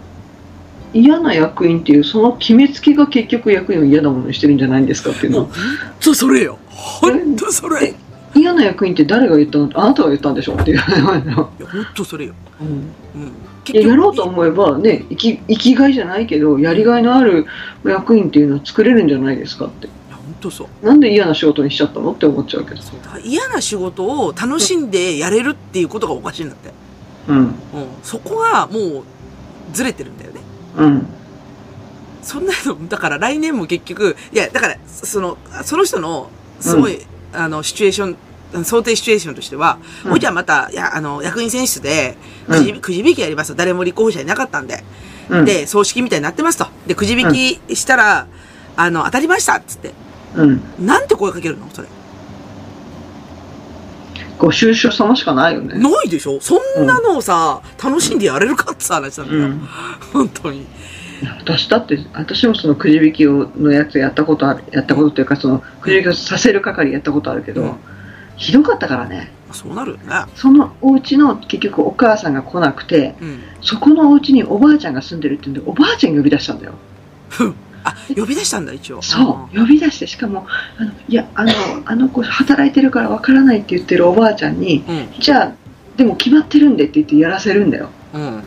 嫌な役員っていう、その決めつけが結局役員を嫌なものにしてるんじゃないんですかっていうのもう、それよ。ほんとそれ。い嫌な役員って誰が言った？のあなたが言ったんでしょっていう。や、ほんとそれよ。うんうん。いややろうと思えばね生き生きがいじゃないけどやりがいのある役員っていうのは作れるんじゃないですかっていや、ほんとそう。なんで嫌な仕事にしちゃったの？って思っちゃうけどそうだから嫌な仕事を楽しんでやれるっていうことがおかしいんだって。うんうん。そこがもう、ずれてるんだよね。うんそんなの、だから来年も結局、いや、だから、その、その人の、すごい、あの、シチュエーション、想定シチュエーションとしては、うんもうじゃあまた、いや、あの、役員選出で、うんくじ、くじ引きやりますと。誰も立候補者いなかったんで。うんで、葬式みたいになってますと。で、くじ引きしたら、あの、当たりましたっつって。うん。なんて声かけるの？それ。ご愁傷様しかないよね。ないでしょ？そんなのをさ、楽しんでやれるかって話なんだよ。うん。本当に。私だって私もそのくじ引きをのやつやったことあるやったことというかそのくじ引きをさせる係やったことあるけど、うん。ひどかったからね。そうなるよね。そのお家の結局お母さんが来なくてうん。そこのお家におばあちゃんが住んでるって言うんでおばあちゃん呼び出したんだよあ、呼び出したんだ、一応。そう、呼び出して、しかも、あのいや、あの、あの子働いてるからわからないって言ってるおばあちゃんに、うん。じゃあ、でも決まってるんでって言ってやらせるんだよ。うん。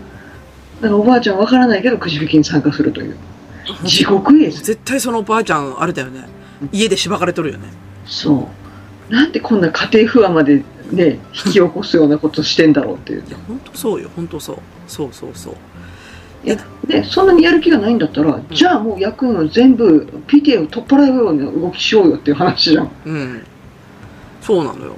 だからおばあちゃんわからないけどくじ引きに参加するという。地獄絵図。絶対そのおばあちゃん、あれだよね。家でしばかれとるよね。そう。なんでこんな家庭不和までね、引き起こすようなことしてんだろうっていうい。や、ほんとそうよ、ほんとそう。そうそうそう。いや、で、そんなにやる気がないんだったら、じゃあもう役員を全部 PTA を取っ払うような動きしようよっていう話じゃん。うん。そうなのよ。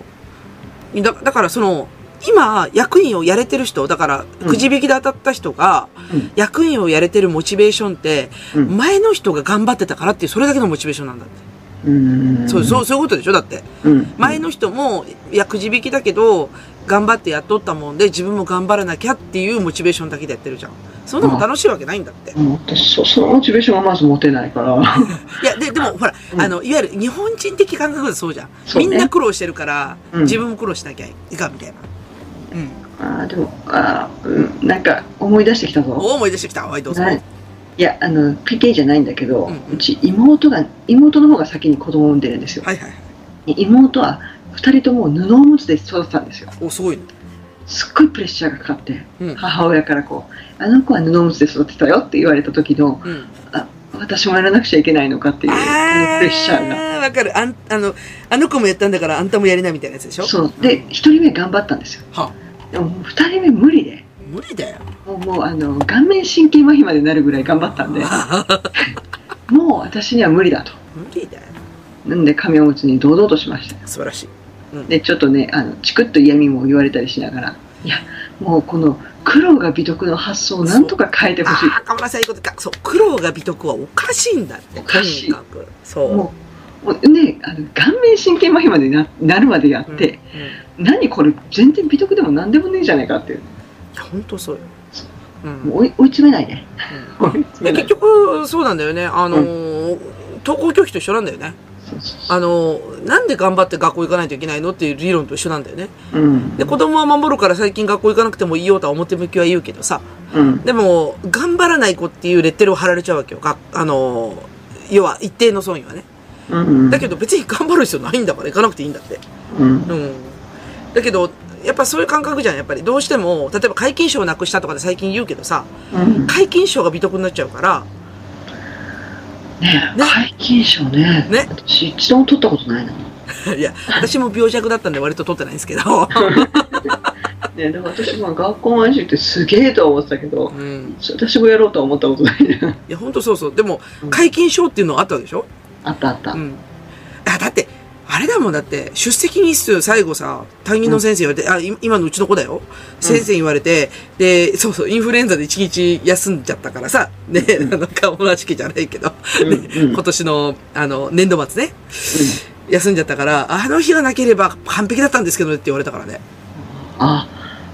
だだからその、今、役員をやれてる人、だから、うんくじ引きで当たった人が、うん役員をやれてるモチベーションって、うん前の人が頑張ってたからっていう、それだけのモチベーションなんだって。うん。そう、そう、そういうことでしょだって。うん。前の人も、いや、くじ引きだけど、頑張ってやっとったもんで、自分も頑張らなきゃっていうモチベーションだけでやってるじゃん。そんなもん楽しいわけないんだって。そそのモチベーションがまず持てないから。いや、で、でも、ほら、うんあの、いわゆる日本人的感覚でそうじゃん。ねみんな苦労してるから、うん自分も苦労しなきゃいかんみたいな。うん。ああ、でも、ああ、うん、なんか思い出してきたぞ。お思い出してきた。はい、どうぞ。はいいや、あの、PK じゃないんだけど、うんううんち妹が、妹の方が先に子供を産んでるんですよ。はいはい。妹は二人とも布おむつで育てたんですよ。お、すごいね。すっごいプレッシャーがかかって、うん。母親からこう、あの子は布おむつで育てたよって言われた時の、うん。私もやらなくちゃいけないのかっていう、プレッシャーが。わかる。あん、あの、あの子もやったんだから、あんたもやりなみたいなやつでしょ？そう。で、一人目頑張ったんですよ。はでももう二人目無理で、無理だよ。もうもうあの、顔面神経麻痺までなるぐらい頑張ったんで、もう私には無理だと。無理だよ。なんで紙おむつに堂々としました。素晴らしい。で、ちょっとね、あの、チクッと嫌味も言われたりしながら、いや、もうこの苦労が美徳の発想をなんとか変えてほしい。ああ、かまらさんいいことか。そう、苦労が美徳はおかしいんだって。おかしい。そう。もう、ね、あの顔面神経麻痺までななるまでやうんって、うんい何これ全然美徳でも何でもねえじゃないかっていう。や、ほんとそうよ。うん。追い追い詰めないで。うん 結局、そうなんだよね。あのー、登校拒否と一緒なんだよね。あのー、なんで頑張って学校行かないといけないのっていう理論と一緒なんだよね。ううん。で、子供は守るから最近学校行かなくてもいいよとは表向きは言うけどさ。うん。でも、頑張らない子っていうレッテルを貼られちゃうわけよ。があのー、要は一定の損位はね。うん。だけど別に頑張る必要ないんだから行かなくていいんだって。うん。うん。だけど、やっぱそういう感覚じゃん。やっぱりどうしても、例えば皆勤賞をなくしたとかで最近言うけどさ、うん。皆勤賞が美徳になっちゃうから、ね皆勤賞ね。ね私一度も取ったことないな。いや、私も病弱だったんで割と取ってないんですけど。ねだから私も学校の話ってすげえとは思ってたけど、うん。私もやろうとは思ったことないな。いや、ほんとそうそう。でもうん、皆勤賞っていうのがあったでしょ？あったあった。うん。あ、れだもんだって、出席日数最後さ、担任の先生言われて、あ、い今のうちの子だよ。先生に言われて、で、そうそう、インフルエンザで一日休んじゃったからさ、ね、うん なんか同じ期じゃないけど、うんねうん今年の、あの、年度末ね、休んじゃったから、あの日がなければ完璧だったんですけどねって言われたからね。あ、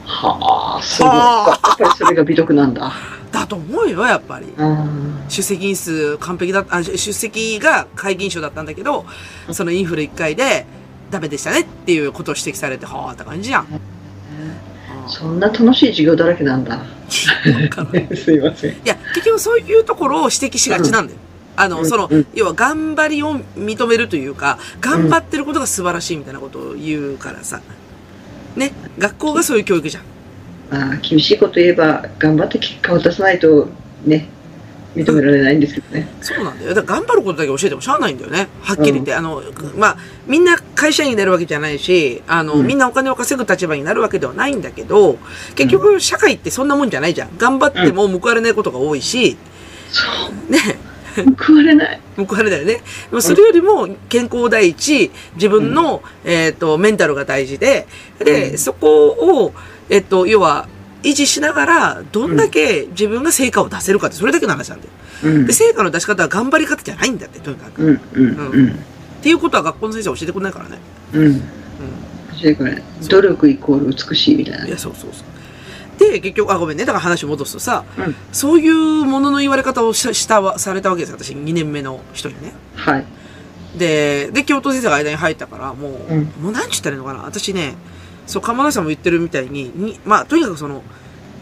はあ、そうはか。やっぱりそれが美徳なんだ。だと思うよ、やっぱり。うん。出席日数完璧だあ、出席が皆勤賞だったんだけど、そのインフル1回でダメでしたねっていうことを指摘されて、はあって感じじゃん。そんな楽しい授業だらけなんだ。すいません。いや、結局そういうところを指摘しがちなんだよ。あの、うんそのうん、要は頑張りを認めるというか、頑張ってることが素晴らしいみたいなことを言うからさ。ね、学校がそういう教育じゃん。まあ、厳しいこと言えば、頑張って結果を出さないと、ね、認められないんですけどね。そうなんだよ。だ頑張ることだけ教えてもしゃあないんだよね。はっきり言って。あの、まあ、みんな会社員になるわけじゃないし、あの、うんみんなお金を稼ぐ立場になるわけではないんだけど、結局社会ってそんなもんじゃないじゃん。頑張っても報われないことが多いし、そう。ね、報われない。報われないよね。それよりも健康第一、自分の、えっ、と、メンタルが大事で、で、うんそこを、えっ、と、要は、維持しながら、どんだけ自分が成果を出せるかって、それだけの話なんだよ。うんで、。成果の出し方は頑張り方じゃないんだって、とにかく。うん、うん、うん。っていうことは学校の先生は教えてくれないからね。うん。それから、努力イコール美しいみたいなうん。い。や、そうそうそう。で、結局、あ、ごめんね。だから話を戻すとさ、うんそういうものの言われ方をししたわ、されたわけですよ。私、2年目の人にね。はい。で、で、教頭先生が間に入ったから、もう、うんもう何ちったらいいのかな私ね、そう、釜田さんも言ってるみたいに、にまあ、とにかくその、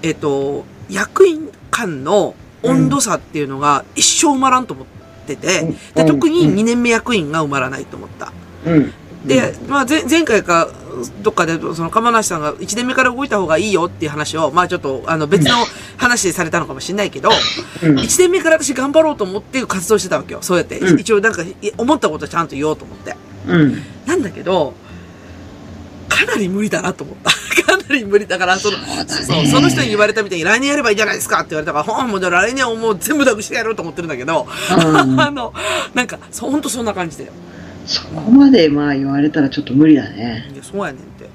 えっ、と、役員間の温度差っていうのが一生埋まらんと思ってて、うんで、うん特に2年目役員が埋まらないと思った。うん。で、まあ、前前回か、どっかで、その、釜梨さんが1年目から動いた方がいいよっていう話を、まあちょっと、あの、別の話でされたのかもしれないけど、うん、1年目から私頑張ろうと思って活動してたわけよ。そうやって。うん一応なんか、い思ったことちゃんと言おうと思って。うん。なんだけど、かなり無理だなと思った。かなり無理だから、その、そうその人に言われたみたいに来年やればいいじゃないですかって言われたから、ほん、もうじゃあ来年はもう全部なくしてやろうと思ってるんだけど、うん あの、なんか、そほんとそんな感じだよ。そこまでまあ言われたらちょっと無理だね。いや、そうやねんって。い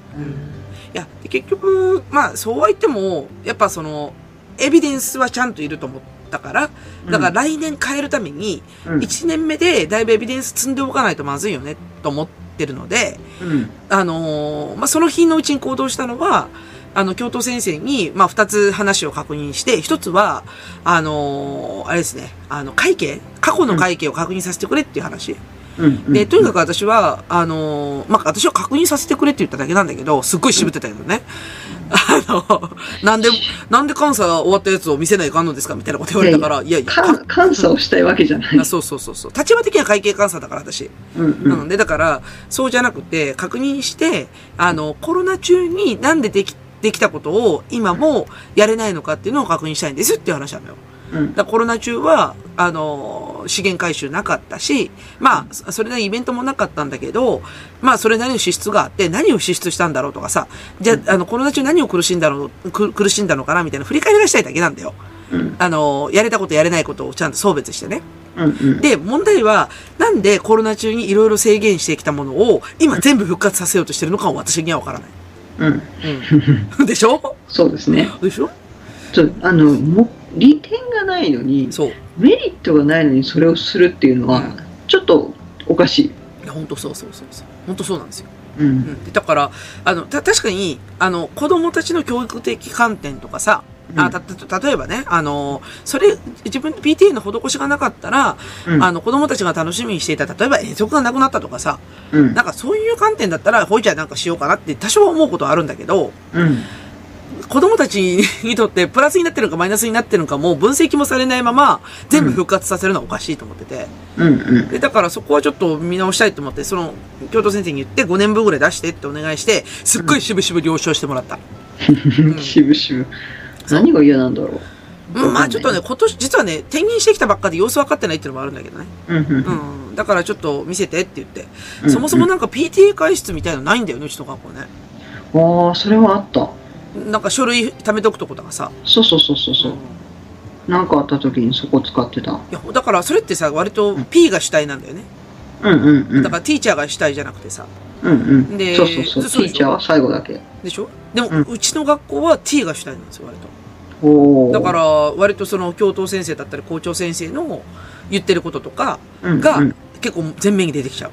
や、で結局、まあ、そうは言っても、やっぱその、エビデンスはちゃんといると思っったから、だから来年変えるために、うん1年目でだいぶエビデンス積んでおかないとまずいよね、と思ってるので、うん。あのーまあ、その日のうちに行動したのは、あの、教頭先生に、まあ、二つ話を確認して、一つは、あのーあれですね、あの、会計過去の会計を確認させてくれっていう話。うん。で、とにかく私は、あのーまあ、私は確認させてくれって言っただけなんだけど、すっごい渋ってたけどね。あの、なんで、なんで監査終わったやつを見せないかんのですかみたいなこと言われたから、いやいや、か監査をしたいわけじゃない。あそうそうそうそう。立場的には会計監査だから、私。うんうん。うん。で、だから、そうじゃなくて、確認して、あの、コロナ中になんででき、できたことを今もやれないのかっていうのを確認したいんですっていう話なのよ。うんだコロナ中は、あの、資源回収なかったし、まあ、そそれなりにイベントもなかったんだけど、まあ、それなりの支出があって、何を支出したんだろうとかさ、じゃあ、あの、コロナ中何を苦しんだの、く苦しんだのかなみたいな振り返りがしたいだけなんだよ。うんあの、やれたことやれないことをちゃんと送別してね。うんうん。で、問題は、なんでコロナ中にいろいろ制限してきたものを、今全部復活させようとしてるのかは私にはわからない。うん。うん。でしょ？そうですね。でしょ？ちょあの、も、利点がないのに。メリットがないのにそれをするっていうのはうん、ちょっとおかしい。いや、本当そうそうそうそう。本当そうなんですよ。う。うんん。でだから、あの、た、確かに、あの、子供たちの教育的観点とかさ、あ、た、た、例えばね、あの、それ、自分、PTA の施しがなかったら、うんあの、子供たちが楽しみにしていた、例えば遠足がなくなったとかさ、うん。なんかそういう観点だったら、ほいじゃあなんかしようかなって多少は思うことはあるんだけど、うん。子供たちにとってプラスになってるのかマイナスになってるのかもう分析もされないまま全部復活させるのはおかしいと思ってて。うん。うん。で、だからそこはちょっと見直したいと思って、その、教頭先生に言って5年分ぐらい出してってお願いして、すっごい渋々了承してもらった。しぶしぶ。何が嫌なんだろう。うん、まあちょっとね、今年、実はね、転勤してきたばっかで様子分かってないっていうのもあるんだけどね。うん。うん。うん。だからちょっと見せてって言って。うんそもそもなんか PTA 会室みたいなのないんだよね、うちの学校ね。ああ、それはあった。なんか書類貯めとくとことかさ。そうそうそうそうそう。なんかあった時にそこ使ってた。いや、だからそれってさ、割と P が主体なんだよね。うんうんうん。だからティーチャーが主体じゃなくてさ。うんうん。でそうそうそう。ティーチャーは最後だけ。でしょ？でも、うんうちの学校は T が主体なんですよ、割と。おお。だから、割とその教頭先生だったり校長先生の言ってることとかうんがうん、結構前面に出てきちゃう。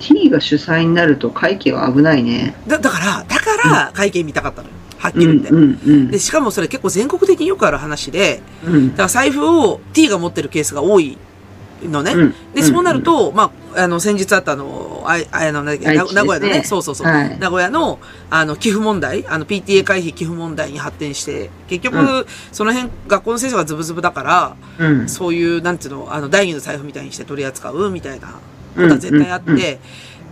T が主催になると会計は危ないね。だ、だから、だから会計見たかったのよ。はっきうんり言って。うんうんで、しかもそれ結構全国的によくある話で、うん。だから財布を T が持ってるケースが多いのね。うん。で、そうなると、まあ、あの、先日あったあの、あい、あいの、名古屋のね、そうそうそう。はい名古屋の、あの、寄付問題、あの、PTA 回避寄付問題に発展して、結局、うその辺、学校の先生がズブズブだから、うん。そういう、なんていうの、あの、第二の財布みたいにして取り扱うみたいなことは絶対あって、うん。うん。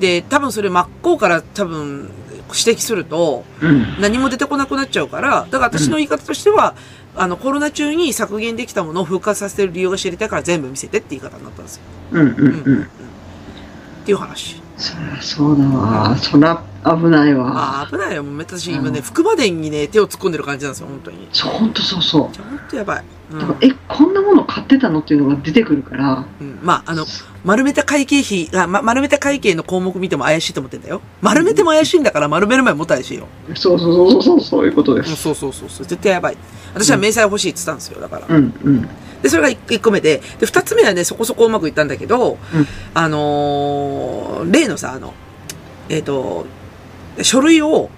で、多分それ真っ向から多分指摘すると、うん何も出てこなくなっちゃうから、だから私の言い方としては、あの、コロナ中に削減できたものを復活させてる理由が知りたいから全部見せてって言い方になったんですよ。うんうんうんうんっていう話。そりゃそうだわそりゃ危ないわああ、危ないよ。もう私今ね、うん福馬伝にね、手を突っ込んでる感じなんですよ、本当に。そうほんとそうそう本当やばい。うんえこんなもの買ってたのっていうのが出てくるからうん、まあ、あの、丸めた会計費あ、ま、丸めた会計の項目見ても怪しいと思ってんだよ。丸めても怪しいんだから丸める前も怪しいよ。そうそうそうそうそういうことでうん、すそうそうそうそう。絶対やばい。私は明細欲しいって言ってたんですよ、だから。うんうんで、それが一一個目で、で、二つ目はね、そこそこうまくいったんだけど、うんあのー例のさ、あの、えっ、と、書類を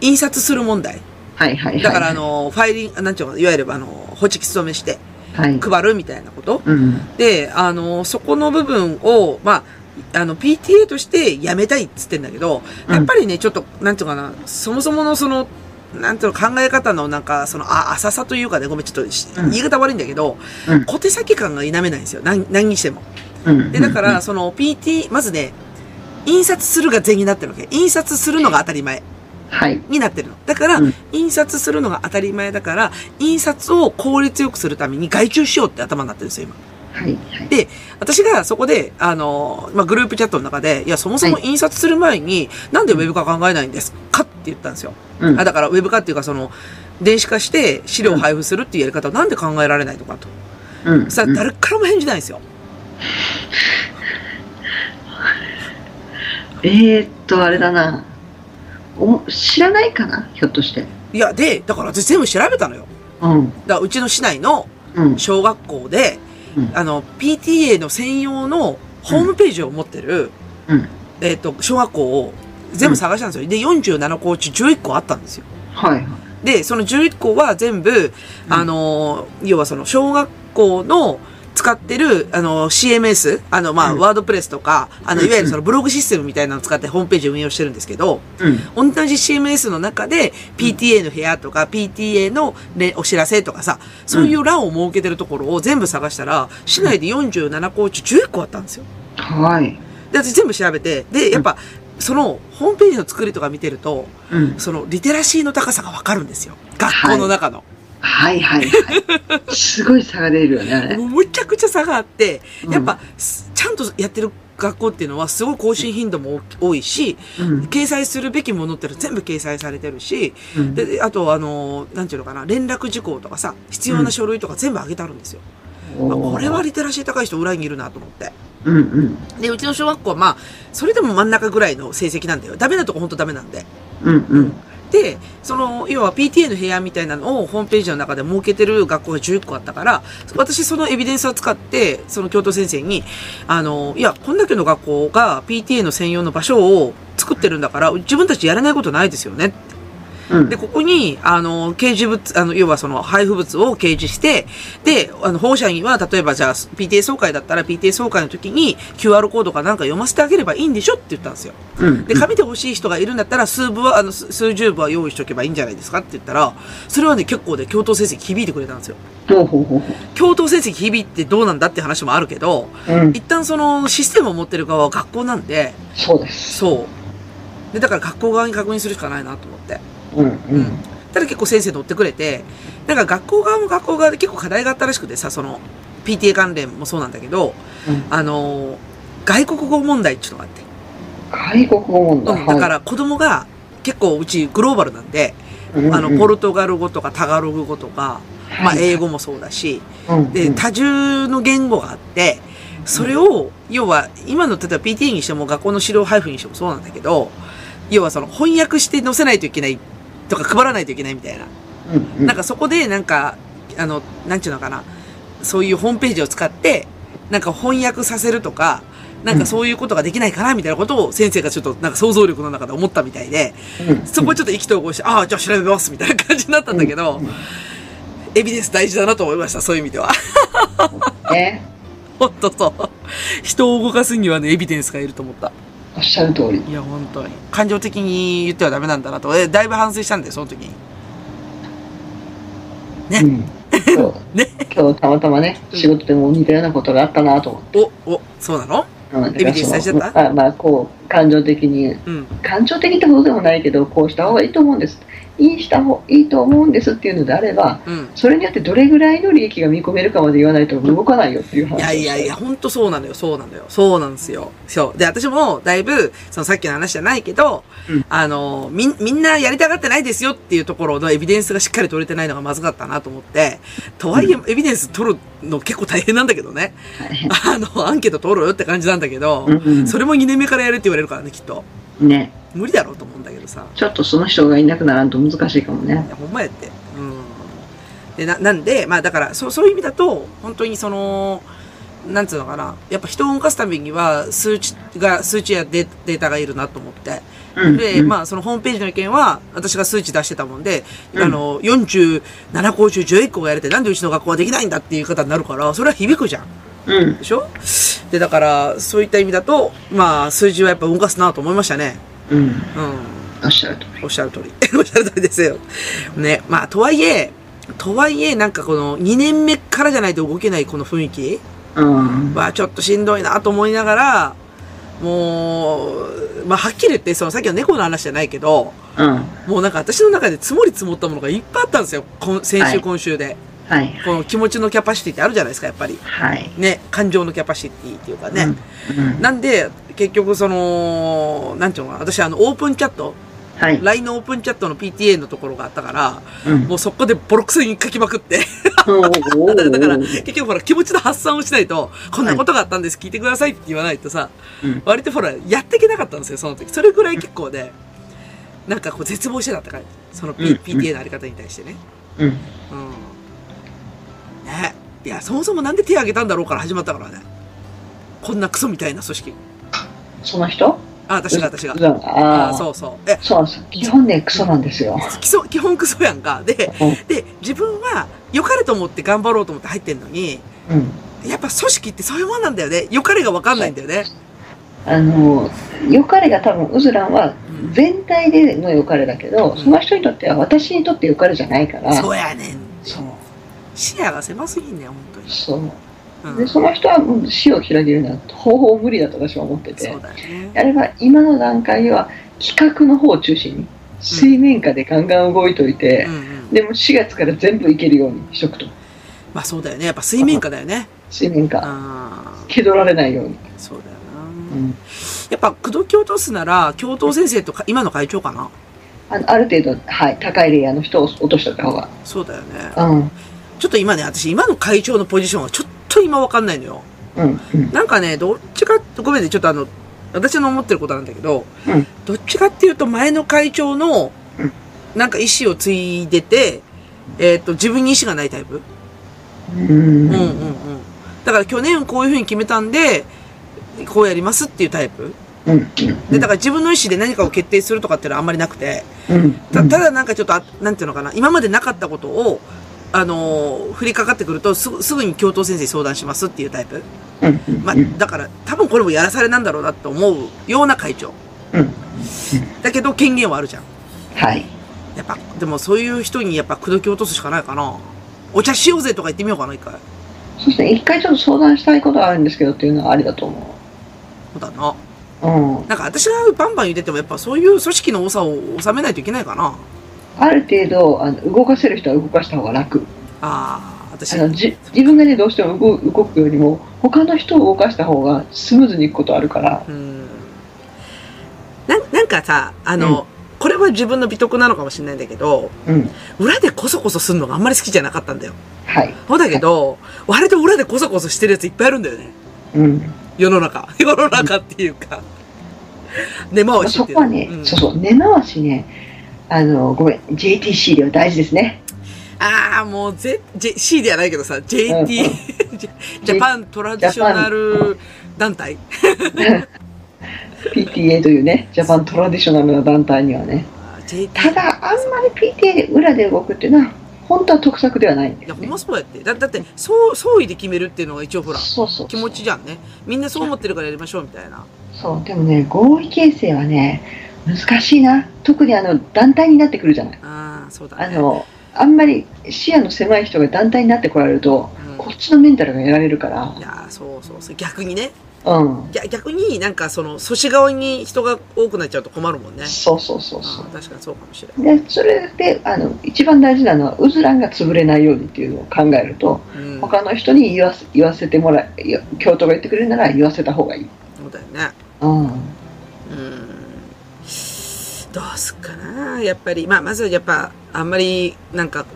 印刷する問題。はいはいはいだから、あの、ファイリング、なんていうのかな、いわゆるあの、ホチキス止めしてはい配るみたいなこと。うんで、あの、そこの部分を、まあ、あの、PTA としてやめたいっつってんだけど、うんやっぱりね、ちょっと、なんていうかな、そもそものその、なんていうの、考え方のなんか、その、あ、浅さというかね、ごめん、ちょっと言い方悪いんだけど、うん小手先感が否めないんですよ。何、何にしても。うんで、だから、その、PT、まずね、印刷するが善になってるわけ。印刷するのが当たり前はいになってるの。だから、うん印刷するのが当たり前だから、印刷を効率よくするために外注しようって頭になってるんですよ、今。はいはいで、私がそこで、あの、まあ、グループチャットの中で、いや、そもそも印刷する前に、なんでウェブ化考えないんですかって言ったんですよ。うんあだから、ウェブ化っていうか、その、電子化して資料を配布するっていうやり方をなんで考えられないのかと。うんさ、誰からも返事ないんですよ。えー、っとあれだなお知らないかな？ひょっとしていや、で、だから私全部調べたのよ。うんだから、うちの市内のうん。小学校で、うんあの、PTA の専用のホームページを持ってる、うん。えっ、と、小学校を全部探したんですよ。で、47校中11校あったんですよ。はい。で、その11校は全部、あの、要はその小学校の使ってる、あの、CMS、あの、まあ、うんワードプレスとか、あの、うんいわゆるそのブログシステムみたいなのを使ってホームページを運用してるんですけど、うん。同じ CMS の中で PTA の部屋とか PTA の、ね、お知らせとかさ、そういう欄を設けてるところを全部探したら、市内で47校中11校あったんですよ。はい。で、私全部調べて、で、やっぱ、その、ホームページの作りとか見てると、うん。その、リテラシーの高さがわかるんですよ。学校の中の。はいはいはい。すごい差が出るよね。もうむちゃくちゃ差があって、うんやっぱ、すちゃんとやってる学校っていうのはすごい更新頻度も多いし、うん。掲載するべきものって全部掲載されてるし、うんで、あとあの、なんていうのかな、連絡事項とかさ、必要な書類とか全部上げてあるんですよ。あこれはリテラシー高い人裏にいるなと思って。うんうん。で、うちの小学校はまあ、それでも真ん中ぐらいの成績なんだよ。ダメなとこほんとダメなんで。うんうん。で、その、要は PTA の部屋みたいなのをホームページの中で設けてる学校が11個あったから、私そのエビデンスを使って、その教頭先生に、あの、いや、こんだけの学校が PTA の専用の場所を作ってるんだから、自分たちやらないことないですよね。うん。で、ここに、あの、掲示物、あの、要はその配布物を掲示して、で、あの、保護者には、例えばじゃあ、PTA 総会だったら PTA 総会の時に QR コードかなんか読ませてあげればいいんでしょ？って言ったんですよ。うん。で、紙で欲しい人がいるんだったら、数部は、あの、数数十部は用意しとけばいいんじゃないですか？って言ったら、それはね、結構ね、教頭先生響いてくれたんですよ。教頭先生響いてどうなんだって話もあるけど、う。うん。一旦そのシステムを持ってる側は学校なんで、そうです。そう。で、だから学校側に確認するしかないなと思って。うんう。うんただ結構先生乗ってくれて、なんか学校側も学校側で結構課題があったらしくてさ、その、PTA 関連もそうなんだけど、うんあの、外国語問題っていうのがあって。外国語問題。うん、だから子供が結構うちグローバルなんで、らあの、ポルトガル語とかタガログ語とか、まあ英語もそうだし、で、多重の言語があって、それを、要は、今の例えば PTA にしても学校の資料配布にしてもそうなんだけど、要はその翻訳して載せないといけないとか配らないといけないみたいな。うん、なんかそこでなんか、あの、なんちゅうのかな、そういうホームページを使って、なんか翻訳させるとか、なんかそういうことができないかなみたいなことを先生がちょっとなんか想像力の中で思ったみたいで、うんそこちょっと意気投合して、ああ、じゃあ調べますみたいな感じになったんだけど、うんエビデンス大事だなと思いました、そういう意味では。ね、ほんとそう。人を動かすにはね、エビデンスがいると思った。おっしゃる通り。いや、本当に。感情的に言ってはダメなんだなと。え、だいぶ反省したんだよ、その時に。ねうん、そうね。今日たまたまね、仕事でも似たようなことがあったなと思って。お、お、そうなの？うん、エビデンスった？あまあ、こう、感情的に、うん。感情的ってことでもないけど、こうした方がいいと思うんです。いいした方いいと思うんですっていうのであれば、うん。それによってどれぐらいの利益が見込めるかまで言わないと動かないよっていう話いやいやいや、ほんとそうなのよ、そうなのよ。そうなんですよ。そう。で、私も、だいぶ、そのさっきの話じゃないけど、うんあの、みん、みんなやりたがってないですよっていうところのエビデンスがしっかり取れてないのがまずかったなと思って、とはいえ、エビデンス取るの結構大変なんだけどね。あの、アンケート取ろうよって感じなんだけど、うんうんそれも2年目からやれって言われるからね、きっと。ね、無理だろうと思うんだけどさ。ちょっとその人がいなくならんと難しいかもねほんまやって。うん。で、な、なんで、まあだから、そう、そういう意味だと、本当にその、なんつうのかな。やっぱ人を動かすためには、数値が、数値やデデータがいるなと思って。うんで、うんまあ、そのホームページの意見は、私が数値出してたもんで、うんあの、47校中11校がやれて、なんでうちの学校はできないんだっていう方になるから、それは響くじゃん。うんでしょ？で、だから、そういった意味だと、まあ、数字はやっぱ動かすなと思いましたね。うんうん。おっしゃる通りおっしゃる通り。おっしゃる通りですよ。ね。まあ、とはいえ、とはいえ、なんかこの2年目からじゃないと動けないこの雰囲気うんはちょっとしんどいなと思いながら、もう、まあ、はっきり言って、そのさっきの猫の話じゃないけど、うんもうなんか私の中で積もり積もったものがいっぱいあったんですよ。今先週、はい今週で。はいこの気持ちのキャパシティってあるじゃないですか、やっぱり。はいね。感情のキャパシティっていうかね。うんうんなんで、結局その、なんていうのかな、私あの、オープンチャット、はい LINE のオープンチャットの PTA のところがあったから、うんもうそこでボロクソに書きまくって。だから、結局ほら、気持ちの発散をしないと、こんなことがあったんです、聞いてくださいって言わないとさ、うん割とほら、やっていけなかったんですよ、その時。それぐらい結構ね、なんかこう絶望してたって感じ。その、P うん PTA のあり方に対してね。うんうん。ね。いや、そもそもなんで手挙げたんだろうから始まったからね。こんなクソみたいな組織。その人？あ、私が、私が。うんあああ、そうそう。え、そう。基本ね、クソなんですよ。基礎、基本クソやんか。で、うんで、自分は良かれと思って頑張ろうと思って入ってんのに、うん。やっぱ組織ってそういうもんなんだよね。良かれがわかんないんだよね。あの、良かれが多分、ウズランはうん全体での良かれだけど、その人にとっては私にとって良かれじゃないから、そうやねん。そう。視野が狭すぎんねん、本当に。そう。うんで、その人はもう死を開けるのは方法無理だと私は思っててそう、だよね。あれば今の段階では企画の方を中心に、水面下でガンガン動いといてうん、うん。でも4月から全部いけるようにしとくと。まあそうだよね。やっぱ水面下だよね。水面下。気取られないように。そうだよな。うんやっぱ、口説き落とすなら、教頭先生とか、今の会長かな？あのある程度、はい、高いレイヤーの人を落としておいた方が。そうだよね。うん。ちょっと今ね、私、今の会長のポジションはちょっと今わかんないのよ。うん。うん。なんかね、どっちか、ごめんね、ちょっとあの、私の思ってることなんだけど、うんどっちかっていうと前の会長のうん、なんか意思を継いでて、えっ、と、自分に意思がないタイプうん。うんうんうん。だから去年こういうふうに決めたんで、こうやりますっていうタイプうん。で、だから自分の意思で何かを決定するとかっていうのはあんまりなくて、うん。たただなんかちょっとあ、なんていうのかな、今までなかったことを、あのー降りかかってくると、すぐ、すぐに教頭先生に相談しますっていうタイプ。うん。まあ、だから、多分これもやらされなんだろうなと思うような会長。うん。だけど権限はあるじゃん。はい。やっぱ、でもそういう人にやっぱ口説き落とすしかないかな。お茶しようぜとか言ってみようかな、一回。そうですね。一回ちょっと相談したいことがあるんですけどっていうのはありだと思そうだな。う。うん。なんか私がバンバン言っててもやっぱそういう組織の多さを収めないといけないかな。ある程度、あの動かせる人は動かした方が楽。ああ、私あ、のじ自分がね、どうしても動動くよりも、他の人を動かした方がスムーズにいくことあるから。うん。なんなんかさ、あの、これは自分の美徳なのかもしれないんだけど、うん。裏でこそこそすんのがあんまり好きじゃなかったんだよ。はい。そうだけど、割と裏でこそこそしてるやついっぱいあるんだよね。うん。世の中。世の中っていうか。根回しっていうのそこはね、うんそうそう、根回しね、あの、ごめん、JTC では大事ですね。ああ、もう、Z、J、C ではないけどさ、JT、うんうん ジャパントラディショナル団体 PTA というね、ジャパントラディショナルな団体にはね。ただ、あんまり PTA で裏で動くっていうのは、本当は得策ではないんでいや、ほん。まそうやって。だだって、そう、総意で決めるっていうのが一応ほら、そうそう気持ちじゃんね。みんなそう思ってるからやりましょうみたいな。そう、でもね、合意形成はね、難しいな。特にあの、団体になってくるじゃない。ああ、そうだね。あの、あんまり視野の狭い人が団体になってこられると、うんこっちのメンタルがやられるからい、やーそうそうそう。逆にね。うん。逆逆になんかその、阻止側に人が多くなっちゃうと困るもんね。そうそうそうそあー確かにそうかもしれない。う。で、それで、あの、一番大事なのは、ウズランが潰れないようにっていうのを考えると、うん。他の人に言わせ言わせてもらえ、いや教頭が言ってくれるなら言わせた方がいい。そうだよね。うん。うん。どうすっかなやっぱり。まあ、まずはやっぱ、あんまり、なんか、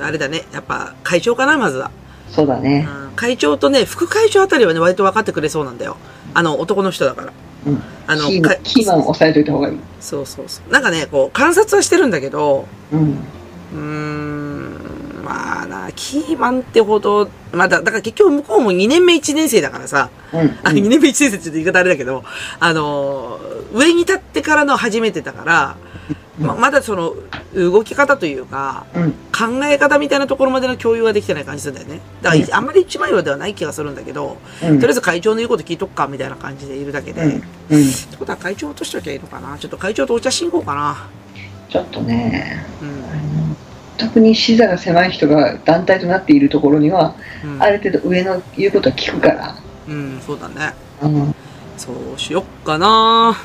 あれだね。やっぱ、会長かな、まずは。そうだね。うん会長とね、副会長あたりはね、割と分かってくれそうなんだよ。あの、男の人だから。うん。あの、キーマかン押さえといた方がいい。そうそうそう。なんかね、こう、観察はしてるんだけど、うん。うーん、まあな、キーマンってほど、まあだ、だから結局向こうも2年目1年生だからさ、うん。あ、2年目1年生ってちょっと言い方あれだけど、あの、上に立ってからの初めてだから、ま、まだその、動き方というか、うん。考え方みたいなところまでの共有ができてない感じするんだよね。だから、あんまり一枚岩ではない気がするんだけど、うん。とりあえず会長の言うこと聞いとくか、みたいな感じでいるだけで。うん。っうん。てことは会長落としときゃいいのかなちょっと会長とお茶しに行こうかな。ちょっとね、うん特に視座が狭い人が団体となっているところには、うん。ある程度上の言うことは聞くから。うん、そうだね。うん。そうしよっかな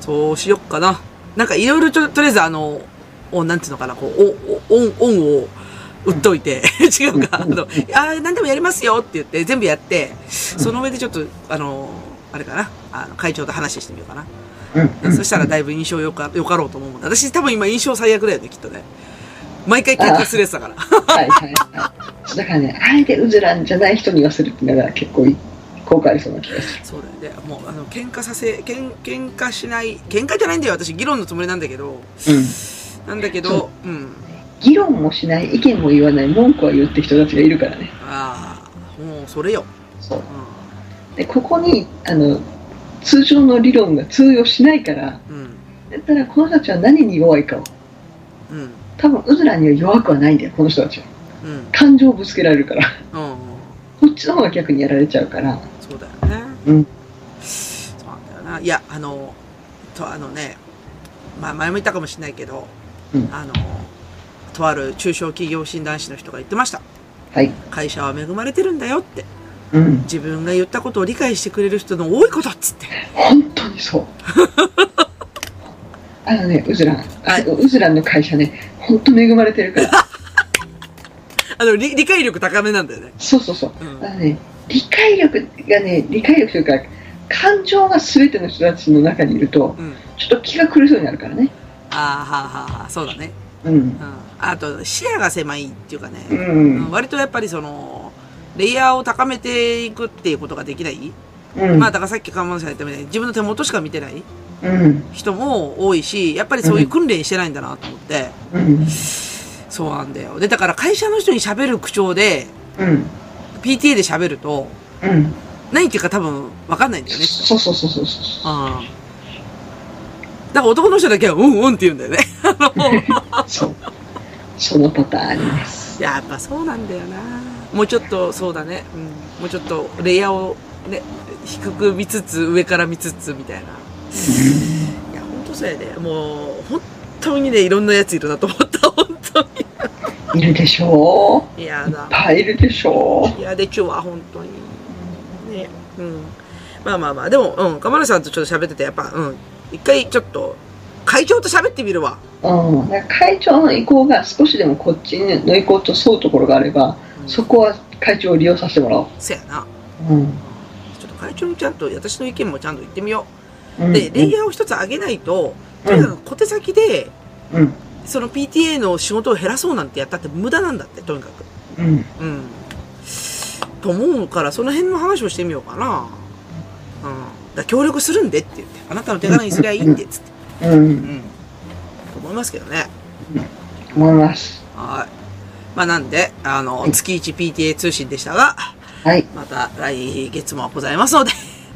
そうしよっかな。なんかいろいろと、とりあえずあの、お、なんていうのかな、こう、お、お、オン、オンを売っといて、違うか、あの、あー何でもやりますよって言って、全部やって、その上でちょっと、あの、あれかな、あの、会長と話してみようかな。うん。そしたらだいぶ印象よか、よかろうと思うもん。私多分今印象最悪だよね、きっとね。毎回喧嘩するやつだから。はいはいはい。だからね、あえてウズランじゃない人に言わせるっていうのが結構いい効果ありそうな気がする。そうだよね。もう、あの、喧嘩させ、けん、喧嘩しない、喧嘩じゃないんだよ、私、議論のつもりなんだけど、うん。なんだけど、うん。議論もしない、意見も言わない、文句は言って人たちがいるからね。ああ、もうそれよ。そう。うで、ここに、あの、通常の理論が通用しないから、ん。うん。だったらこの人たちは何に弱いかを。うん。多分、ウズラには弱くはないんだよ、この人たちは。うん。感情をぶつけられるから。うん。こっちの方が逆にやられちゃうから。そうだよね。うん。そうなんだよな。いや、あの、と、あのね、まあ前も言ったかもしれないけど、うんあの、とある中小企業診断士の人が言ってました。はい。会社は恵まれてるんだよって。うん。自分が言ったことを理解してくれる人の多いことっつって。本当にそう。あのね、ウズラン、あウズランの会社ね、本当恵まれてるから。あの、理理解力高めなんだよね。そうそうそう。うんあのね、理解力がね、理解力というか、感情が全ての人たちの中にいると、うん。ちょっと気が狂いそうになるからね。ああ、はあ、はあ、はあ、そうだね。うんう。ん。あと、視野が狭いっていうかね。ううんん。割とやっぱりその、レイヤーを高めていくっていうことができない、うん。まあ、だからさっき看板さん言ったみたいに自分の手元しか見てない？うん。人も多いし、やっぱりそういう訓練してないんだなと思って、うん。そうなんだよ。で、だから会社の人に喋る口調で、うん。PTA で喋ると、うん。何言っていうか多分わかんないんだよね。そうそうそうそうそう。だから男の人だけはうんうんって言うんだよね。あ のそう。そのパターンあります。やっぱそうなんだよな。もうちょっと、そうだね。うん。もうちょっと、レイヤーをね、低く見つつ、上から見つつ、みたいな。いや、ほんとそうやね。もう、本当にね、いろんなやついるなと思った、本当いるでしょに。いやういっだ。ぱいいるでしょいや、でちゅわ、本当に。ね。うん。まあまあまあ、でも、うん、かまるさんとちょっと喋ってて、やっぱ、うん。一回ちょっと、会長と喋ってみるわ。う。うん。会長の意向が少しでもこっちの意向と沿うところがあれば、そこは会長を利用させてもらおう。そやな。うん。ちょっと会長にちゃんと、私の意見もちゃんと言ってみようんう。で、レイヤーを一つ上げないと、とにかく小手先で、うん。その PTA の仕事を減らそうなんてやったって無駄なんだって、とにかく。うん。うん。と思うから、その辺の話をしてみようかな。うん。だ協力するんでって言って、あなたの手柄にすりゃいいんで、つって。う。うんん。と思いますけどね。思います。はい。まあなんで、あの、月1 PTA 通信でしたが、はい。また来月もございますので、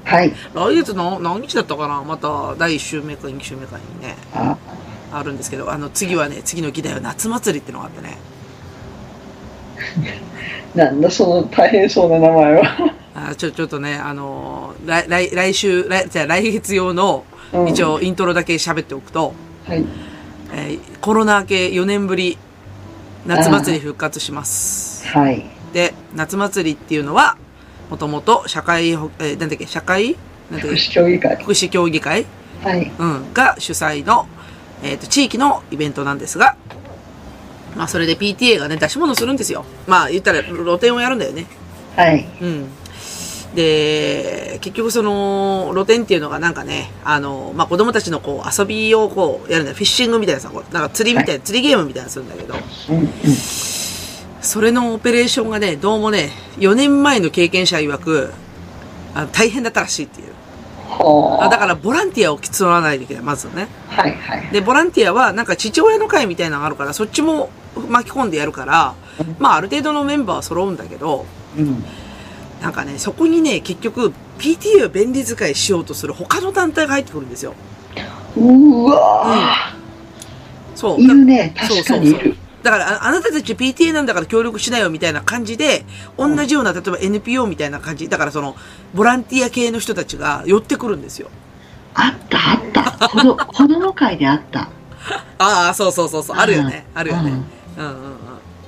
はい。来月の何日だったかな？また第1週目か2週目かにね、あ、あるんですけど、あの次はね、次の議題は夏祭りってのがあってね、なんだその大変そうな名前は。あちょ、ちょっとね、あのー来、来、来週、来、じゃあ来月用の、うん一。応イントロだけ喋っておくと、はい。えーコロナ明け4年ぶり、夏祭り復活します。はい。で、夏祭りっていうのは、もともと社会ほ、えーなんだっけ、社会？なんだっ福け、祉協議会。福祉協議会？はい。うん、が主催の、えっ、と、地域のイベントなんですが、まあ、それで PTA がね、出し物するんですよ。まあ、言ったら露店をやるんだよね。はい。うん。で、結局その、露店っていうのがなんかね、あの、まあ、子供たちのこう、遊びをこう、やるんだよ。フィッシングみたいなさ、こうなんか釣りみたいな、釣りゲームみたいなのするんだけど、うん。うん。それのオペレーションがね、どうもね、4年前の経験者曰く、あの大変だったらしいっていう。はあ。あだから、ボランティアを募らないといけない、まずね。はいはい。で、ボランティアは、なんか父親の会みたいなのがあるから、そっちも巻き込んでやるから、まあ、ある程度のメンバーは揃うんだけど、うん。なんかね、そこにね、結局、PTA を便利使いしようとする他の団体が入ってくるんですよ。うわそう。ーいるね。そう確かにいる。だからあ、あなたたち PTA なんだから協力しなよみたいな感じで、同じような、例えば NPO みたいな感じ、だからその、ボランティア系の人たちが寄ってくるんですよ。あったあった。子ど子供会であった。ああ、そうそうそうそう、あるよね。うんあるよね。うんうんうん。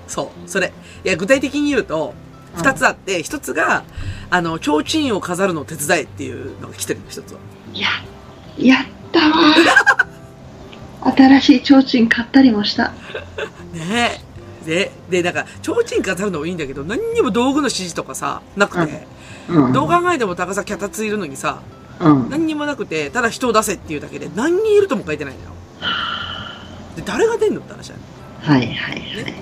そう、それ。いや、具体的に言うと、二つあって、一つが、あの、提灯を飾るのを手伝えっていうのが来てるの、一つは。や、やったわ。新しい提灯買ったりもした。ねえ。で、で、なんか、提灯飾るのもいいんだけど、何にも道具の指示とかさ、なくて、うん。どう考えても高さ脚立いるのにさ、うん。何にもなくて、ただ人を出せっていうだけで、何人いるとも書いてないのよ。で、誰が出んのって話だよ。はいはいはい。